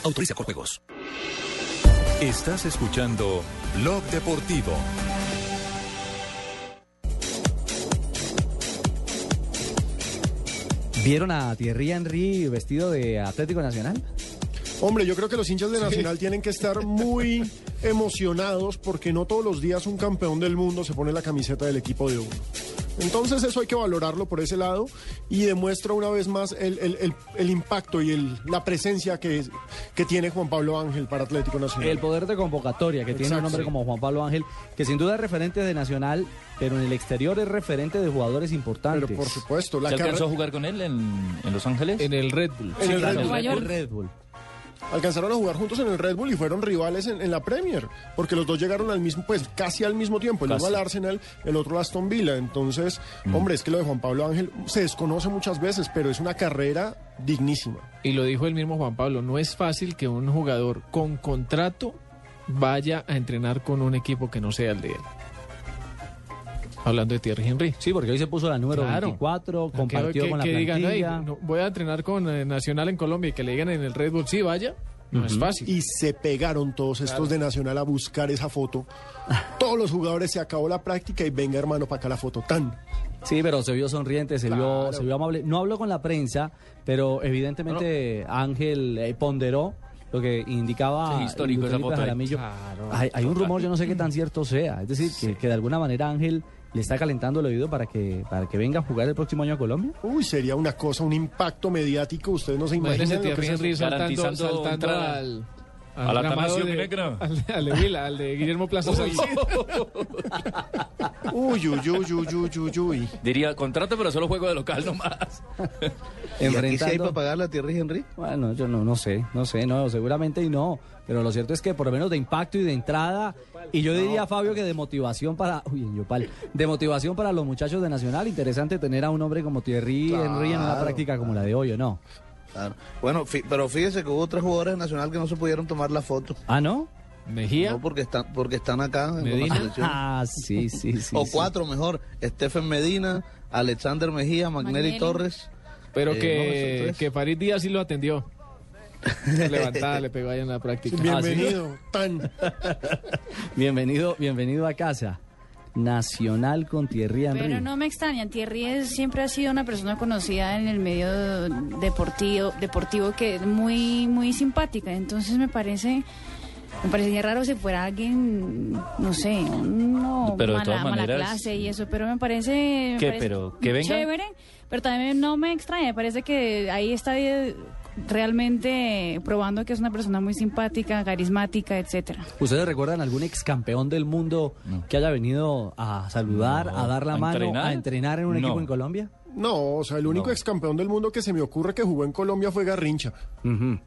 Autoriza con juegos.
Estás escuchando Blog Deportivo.
¿Vieron a Thierry Henry vestido de Atlético Nacional?
Hombre, yo creo que los hinchas de Nacional tienen que estar muy emocionados porque no todos los días un campeón del mundo se pone la camiseta del equipo de uno. Entonces eso hay que valorarlo por ese lado y demuestra una vez más el, el- el- el impacto y el- la presencia que, que tiene Juan Pablo Ángel para Atlético Nacional.
El poder de convocatoria que tiene un
Exacto.
hombre como Juan Pablo Ángel, que sin duda es referente de Nacional, pero en el exterior es referente de jugadores importantes.
Pero por supuesto,
¿Se alcanzó a jugar con él en, en Los Ángeles?
En el Red Bull.
En el Bull.
Red Bull.
Alcanzaron a jugar juntos en el Red Bull y fueron rivales en, en la Premier, porque los dos llegaron al mismo, pues casi al mismo tiempo, el uno al Arsenal, el otro al Aston Villa. Entonces, hombre, es que lo de Juan Pablo Ángel se desconoce muchas veces, pero es una carrera dignísima.
Y lo dijo el mismo Juan Pablo, no es fácil que un jugador con contrato vaya a entrenar con un equipo que no sea el de él. Hablando de Thierry Henry.
Sí, porque hoy se puso la número
Claro.
24,
Que-
compartió
que,
con la
que digan,
plantilla.
"Ay, no, voy a entrenar con eh, Nacional en Colombia y que le digan en el Red Bull, sí, vaya. No es
Ujú.
fácil.
Y se pegaron todos estos de Nacional a buscar esa foto. Todos los jugadores se acabó la práctica y venga hermano para acá la foto. Tan.
Sí, pero se vio sonriente, se vio, se vio amable. No habló con la prensa, pero evidentemente Ángel eh, ponderó lo que indicaba
Sí, histórico esa foto.
Jaramillo.
Claro.
hay, hay un rumor, yo no sé qué tan cierto sea. Es decir, que, que de alguna manera Ángel le está calentando el oído para que, para que venga a jugar el próximo año a Colombia.
Uy, sería una cosa, un impacto mediático. Ustedes no se imaginan lo que es
saltando, saltando. Al,
A la Atanasio
de-
Negra.
Al, al de Vila, al de Guillermo Plaza.
Uy, uy, uy, uy, uy, uy, uy.
Diría, contrato, pero solo juego de local nomás.
¿Y aquí sí hay
Enfrentando-
para pagarle a Thierry Henry?
Bueno, yo no, no sé, no sé, no, seguramente y no. Pero lo cierto es que por lo menos de impacto y de entrada, y yo diría, Fabio, que de motivación para, uy, en Yopal, de motivación para los muchachos de Nacional, interesante tener a un hombre como Thierry Henry en una
Claro.
práctica como la de hoy, ¿o no?
Claro. Bueno, pero fíjese que hubo tres jugadores de Nacional que no se pudieron tomar la foto.
Ah, ¿no?
Mejía.
No, porque están, porque están acá en
Medina.
la selección.
Ah, sí, sí, sí.
o
sí.
cuatro mejor. Stephen Medina, Alexander Mejía, Magnelli. Torres.
Pero
Eh,
que, que Farid Díaz sí lo atendió. Levantada, le pegó ahí en la práctica.
Bienvenido, tan.
Bienvenido, bienvenido a casa. Nacional con Thierry Henry.
Pero no me extraña, Thierry es- siempre ha sido una persona conocida en el medio deportivo, deportivo que es muy, muy simpática. Entonces me parece, me parecería raro si fuera alguien, no sé, uno
Pero de todas
mala
maneras-
clase y eso. Pero me parece, me
¿Qué?
parece
Pero, ¿que venga?
chévere. Pero también no me extraña, me parece que ahí está realmente probando que es una persona muy simpática, carismática, etcétera.
¿Ustedes recuerdan algún ex campeón del mundo que haya venido a saludar,
No.
a dar la
¿A
mano,
entrenar?
a entrenar en un
No.
equipo en Colombia?
No, o sea, el único
No.
ex campeón del mundo que se me ocurre que jugó en Colombia fue Garrincha.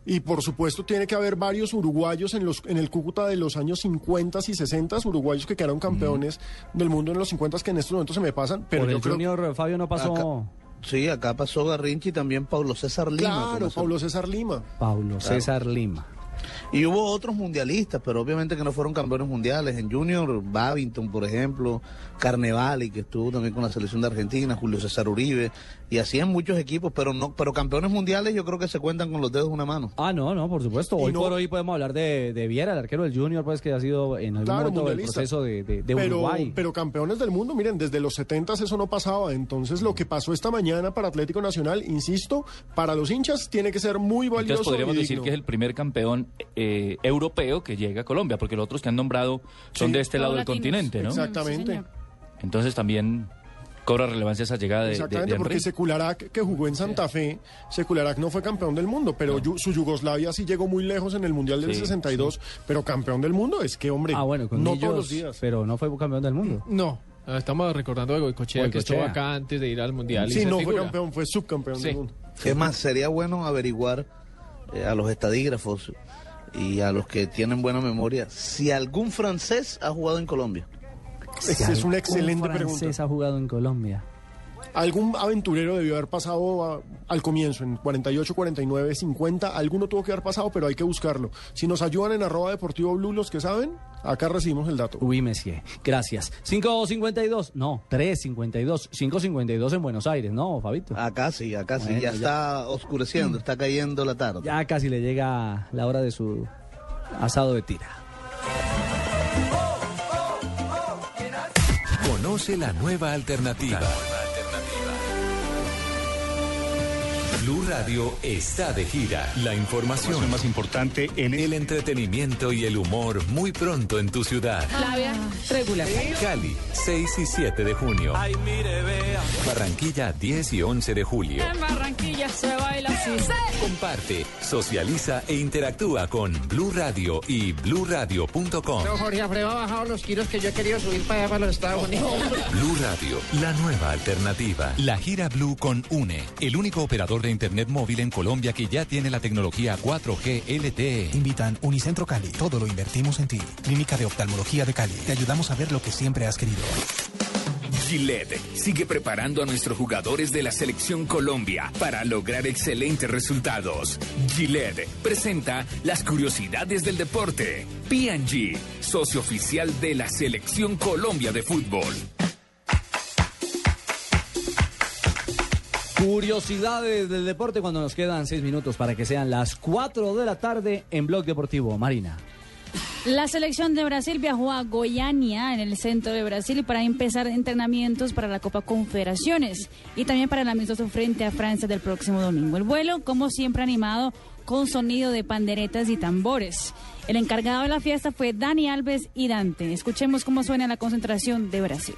Y por supuesto tiene que haber varios uruguayos en los en el Cúcuta de los años 50 y 60, uruguayos que quedaron campeones del mundo en los 50 que en estos momentos se me pasan, pero
Por
yo
el
creo
Junior, Fabio, no pasó
Acá- Sí, acá pasó Garrincha y también Pablo César Lima.
Claro, Pablo César Lima.
Paulo César Lima.
Y hubo otros mundialistas, pero obviamente que no fueron campeones mundiales. En Junior, Babington, por ejemplo, Carnevali, que estuvo también con la selección de Argentina, Julio César Uribe, y así en muchos equipos, pero no, pero campeones mundiales yo creo que se cuentan con los dedos de una mano.
Ah, no, no, por supuesto.
Y
Hoy
no-
por hoy podemos hablar de, de Viera, el arquero del Junior, pues que ha sido en algún
Claro,
momento del
mundialista.
proceso de, de- de
pero,
Uruguay.
pero campeones del mundo, miren, desde los 70 eso no pasaba. Entonces, lo que pasó esta mañana para Atlético Nacional, insisto, para los hinchas tiene que ser muy valioso.
Entonces podríamos
y
decir
digno.
que es el primer campeón eh, europeo que llega a Colombia, porque los otros que han nombrado son
Sí.
de este lado del continente, ¿no?
Exactamente.
Entonces también cobra relevancia esa llegada de, de-
Exactamente,
de
porque
Henry.
Secularac, que jugó en Santa Fe, Secularac no fue campeón del mundo, pero yu- su Yugoslavia sí llegó muy lejos en el Mundial del
Sí,
62, pero campeón del mundo es que, hombre,
ah, bueno, con
no
ellos,
todos los días.
pero no fue campeón del mundo.
No, ah, estamos recordando a Goicochea, que estuvo acá antes de ir al Mundial. y
Sí,
se
no fue
figura.
campeón, fue subcampeón
Sí.
del mundo.
Es más, sería bueno averiguar eh, a los estadígrafos y a los que tienen buena memoria si algún francés ha jugado en Colombia.
Esa es una excelente
francés
pregunta.
ha jugado en Colombia?
Algún aventurero debió haber pasado a- al comienzo, en 48, 49, 50. Alguno tuvo que haber pasado, pero hay que buscarlo. Si nos ayudan en arroba deportivo blue los que saben, acá recibimos el dato.
Uy, Messier. Gracias. 5.52. No, 3.52. 5.52 en Buenos Aires, ¿no, Fabito?
Acá sí, acá sí.
Bueno,
ya
ya.
está oscureciendo, está cayendo la tarde.
Ya casi le llega la hora de su asado de tira.
Conoce la nueva alternativa. Blue Radio está de gira. La información más importante en el entretenimiento y el humor muy pronto en tu ciudad.
Flavia, regular.
Cali, 6 y 7 de junio.
Ay, mire, vea.
Barranquilla, 10 y 11 de julio.
En Barranquilla se baila así.
Comparte, socializa e interactúa con Blue Radio y bluradio.com.
Pero Jorge Alfredo ha bajado los kilos que yo he querido subir para allá, para los Estados Unidos.
Blue Radio, la nueva alternativa. La gira Blue con UNE, el único operador de Internet móvil en Colombia que ya tiene la tecnología 4G LTE.
Invitan Unicentro Cali. Todo lo invertimos en ti. Clínica de oftalmología de Cali. Te ayudamos a ver lo que siempre has querido.
Gillette sigue preparando a nuestros jugadores de la selección Colombia para lograr excelentes resultados. Gillette presenta las curiosidades del deporte. P&G, socio oficial de la selección Colombia de fútbol.
Curiosidades del deporte cuando nos quedan seis minutos para que sean las 4 de la tarde en Blog Deportivo. Marina.
La selección de Brasil viajó a Goiânia, en el centro de Brasil, para empezar entrenamientos para la Copa Confederaciones y también para el amistoso frente a Francia del próximo domingo. El vuelo, como siempre, animado con sonido de panderetas y tambores. El encargado de la fiesta fue Dani Alves y Dante. Escuchemos cómo suena la concentración de Brasil.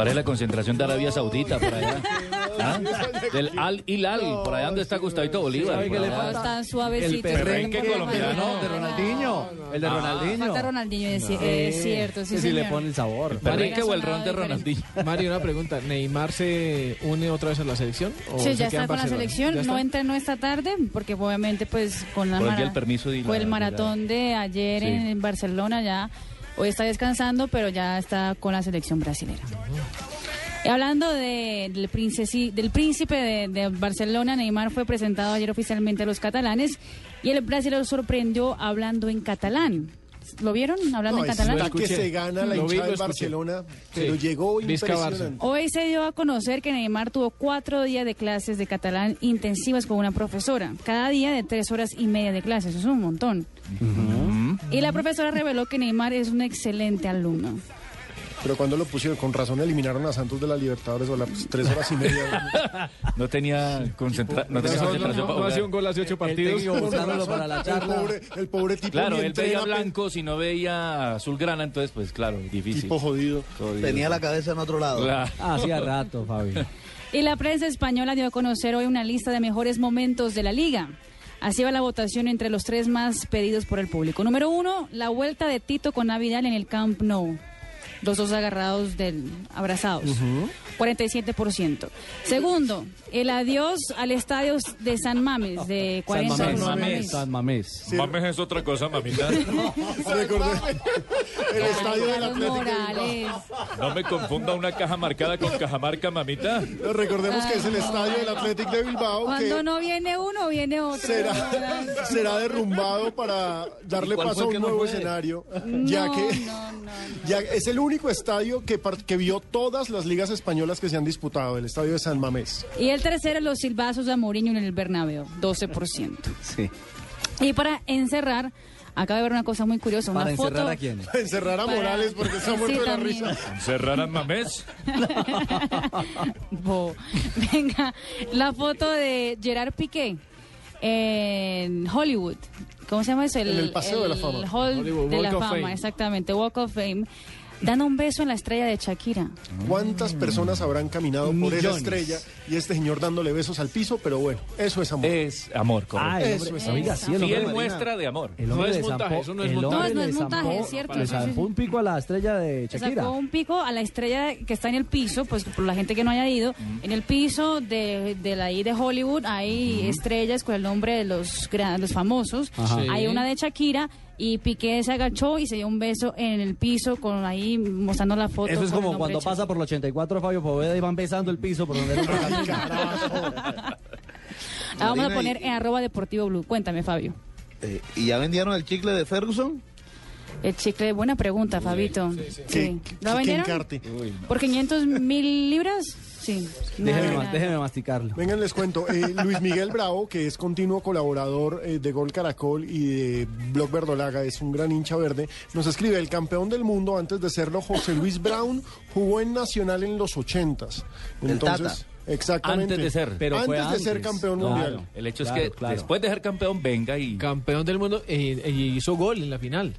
Parece la concentración de Arabia Saudita por allá. ¿Ah? Del Al Hilal, por allá donde está Gustavito Bolívar.
¿Sabe qué le falta?
Suavecito.
El perrenque colombiano de Ronaldinho. El de
Ah.
Ronaldinho.
Falta Ronaldinho, es, cierto, sí,
sí le pone el sabor.
¿El perrenque o el ron de Ronaldinho?
Mario, una pregunta. ¿Neymar se une otra vez a la selección? o
Sí,
se
ya está con la selección, no entrenó esta tarde, porque obviamente pues con la
Por aquí
mara-
el permiso de
fue el maratón de ayer
Sí.
en Barcelona ya, hoy está descansando, pero ya está con la selección brasilera. Hablando de- del, princesi- del príncipe de, Barcelona, Neymar fue presentado ayer oficialmente a los catalanes y el brasileño sorprendió hablando en catalán. ¿Lo vieron hablando
No,
en catalán?
verdad que se gana la hinchada
escuché.
Barcelona, pero
Sí.
llegó impresionante.
Hoy se dio a conocer que Neymar tuvo cuatro días de clases de catalán intensivas con una profesora. Cada día de tres horas y media de clases, eso es un montón. Y la profesora reveló que Neymar es un excelente alumno.
Pero cuando lo pusieron, con razón eliminaron a Santos de la Libertadores o las tres horas y media.
No tenía, concentra no tenía
No, no,
concentración
no,
para
no hacía un gol hace ocho partidos.
buscándolo para la
el,
charla.
pobre, el pobre tipo
Claro, él veía blanco, si no veía azulgrana, entonces pues claro, difícil.
tipo jodido.
Jodido.
Tenía la cabeza en otro lado.
Claro.
Hacía rato, Fabi.
Y la prensa española dio a conocer hoy una lista de mejores momentos de la liga. Así va la votación entre los tres más pedidos por el público. Número uno, la vuelta de Tito con Navidad en el Camp Nou. Los dos agarrados del abrazados. 47%. Segundo, el adiós al estadio de San Mames de 40
San
San
Mamés.
Mames.
San Mamés.
Mames es otra cosa, mamita.
Recordé el estadio del
Carlos
Atlético. de Bilbao.
Morales.
No me confunda una caja marcada con cajamarca, mamita.
Recordemos que es el estadio del Atlético de Bilbao
Cuando
que
no viene uno, viene otro.
será, será derrumbado para darle
¿Y cuál
paso a un
no
nuevo
fue?
escenario, ya
No,
que
no, no,
ya es el único estadio que, que vio todas las ligas españolas que se han disputado, el estadio de San Mamés.
Y el tercero, los silbazos de Mourinho en el Bernabéu, 12%.
Sí.
Y para encerrar, acabo de ver una cosa muy curiosa, una
¿Para
foto...
encerrar a quién?
Encerrar a
Para-
Morales porque está muerto
Sí,
de la
también.
risa.
Cerrar a Mamés.
Bo. Venga, la foto de Gerard Piqué en Hollywood. ¿Cómo se llama eso?
En el Paseo de la Fama.
Hall
Hollywood
de
Walk
la Fama,
Fame.
exactamente, Walk of Fame. Dando un beso en la estrella de Shakira.
¿Cuántas personas habrán caminado por esa
Millones.
estrella y este señor dándole besos al piso? Pero bueno, eso es amor.
Es amor, correcto.
Ah,
Eso es amor.
sí, el
Fiel
le-
muestra de amor.
El
No
hombre
es
le
montaje, eso no es
el
montaje.
No, no
le
es montaje, es cierto,
Le
sí.
un pico a la estrella de
Le
Shakira.
sacó un pico a la estrella que está en el piso, pues por la gente que no haya ido, en el piso de, de la I de Hollywood hay estrellas con el nombre de los, los famosos.
Ajá.
Hay una de Shakira y Piqué se agachó y se dio un beso en el piso con ahí mostrando la foto.
Eso es
el
como cuando pasa por los 84 Fabio Poveda y van besando el piso por donde camino.
La vamos a poner
y-
en arroba deportivo blue. Cuéntame, Fabio.
Eh, ¿Y ya vendieron el chicle de Ferguson?
El chicle, buena pregunta, Fabito. Sí.
¿Qué-
¿Lo
qué
vendieron? ¿Por 500 mil libras? Sí.
Déjeme, ma- masticarlo.
Vengan, les cuento. eh, Luis Miguel Bravo, que es continuo colaborador eh, de Gol Caracol y de Blog Verdolaga, es un gran hincha verde, nos escribe, el campeón del mundo antes de serlo, José Luis Brown, jugó en Nacional en los ochentas. Entonces, exactamente.
Antes de ser.
Pero
antes,
fue
de ser
antes.
campeón
Claro.
mundial.
El hecho
Claro,
es que
claro.
después de ser campeón, venga y.
Campeón del mundo eh, y hizo gol en la final.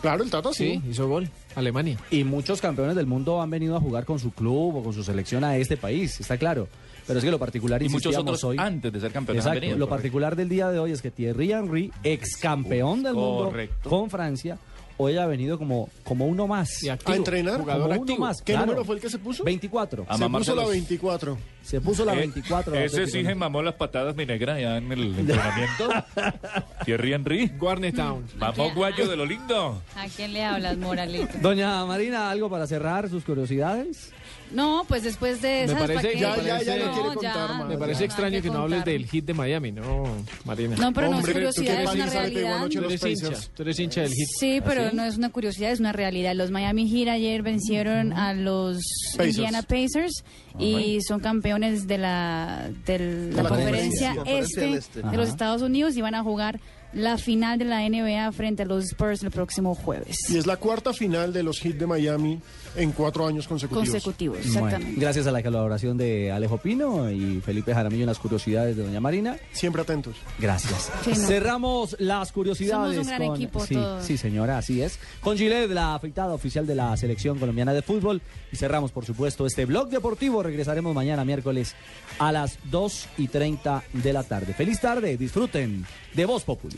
Claro, el Tata sí.
Sí, hizo gol. Alemania.
Y muchos campeones del mundo han venido a jugar con su club o con su selección a este país, está claro. Pero es que lo particular
Y muchos otros
hoy.
antes de ser campeones han
Exacto.
venido,
lo
correcto.
particular del día de hoy es que Thierry Henry, ex campeón del mundo con Francia, hoy ha venido como, como uno más.
Y activo.
¿A entrenar?
Jugador
Como uno
activo.
más.
¿Qué
claro.
número fue el que se puso?
24.
A
se puso la
los-
24.
Se puso la
Eh,
24. la
Ese sí se mamó las patadas, mi negra, allá en el entrenamiento. Thierry Henry.
Warner Town.
Mamó guayo de lo lindo.
¿A quién le hablas, Moralito?
Doña Marina, ¿algo para cerrar sus curiosidades?
No, pues después de
Me
esas...
parece-
¿pa' qué?
ya, ya, ya
No,
no quiere
contar más.
Me parece
ya,
extraño que no hables del hit de Miami, no, Marina.
No, pero no es
Hombre, ¿tú qué
curiosidad, es una realidad.
Tú
los
eres hincha, tú eres hincha del hit.
Sí, pero
¿Ah, sí?
no es una curiosidad, es una realidad. Los Miami Heat ayer vencieron a los
Pacers.
Indiana Pacers y son campeones de la, del- la
la
conferencia, este,
del este.
de los. Estados Unidos y van a jugar la final de la NBA frente a los Spurs el próximo jueves.
Y es la cuarta final de los Heat de Miami en cuatro años consecutivos.
Consecutivos,
Bueno,
exactamente.
gracias a la colaboración de Alejo Pino y Felipe Jaramillo en las curiosidades de Doña Marina.
Siempre atentos.
Gracias.
Sí, no.
Cerramos las curiosidades.
Somos un gran
con-
equipo
sí,
todos.
sí, señora, así es. Con Gillette, la afeitada oficial de la selección colombiana de fútbol. Y cerramos, por supuesto, este blog deportivo. Regresaremos mañana, miércoles, a las 2 y 30 de la tarde. Feliz tarde, disfruten de Voz Populi.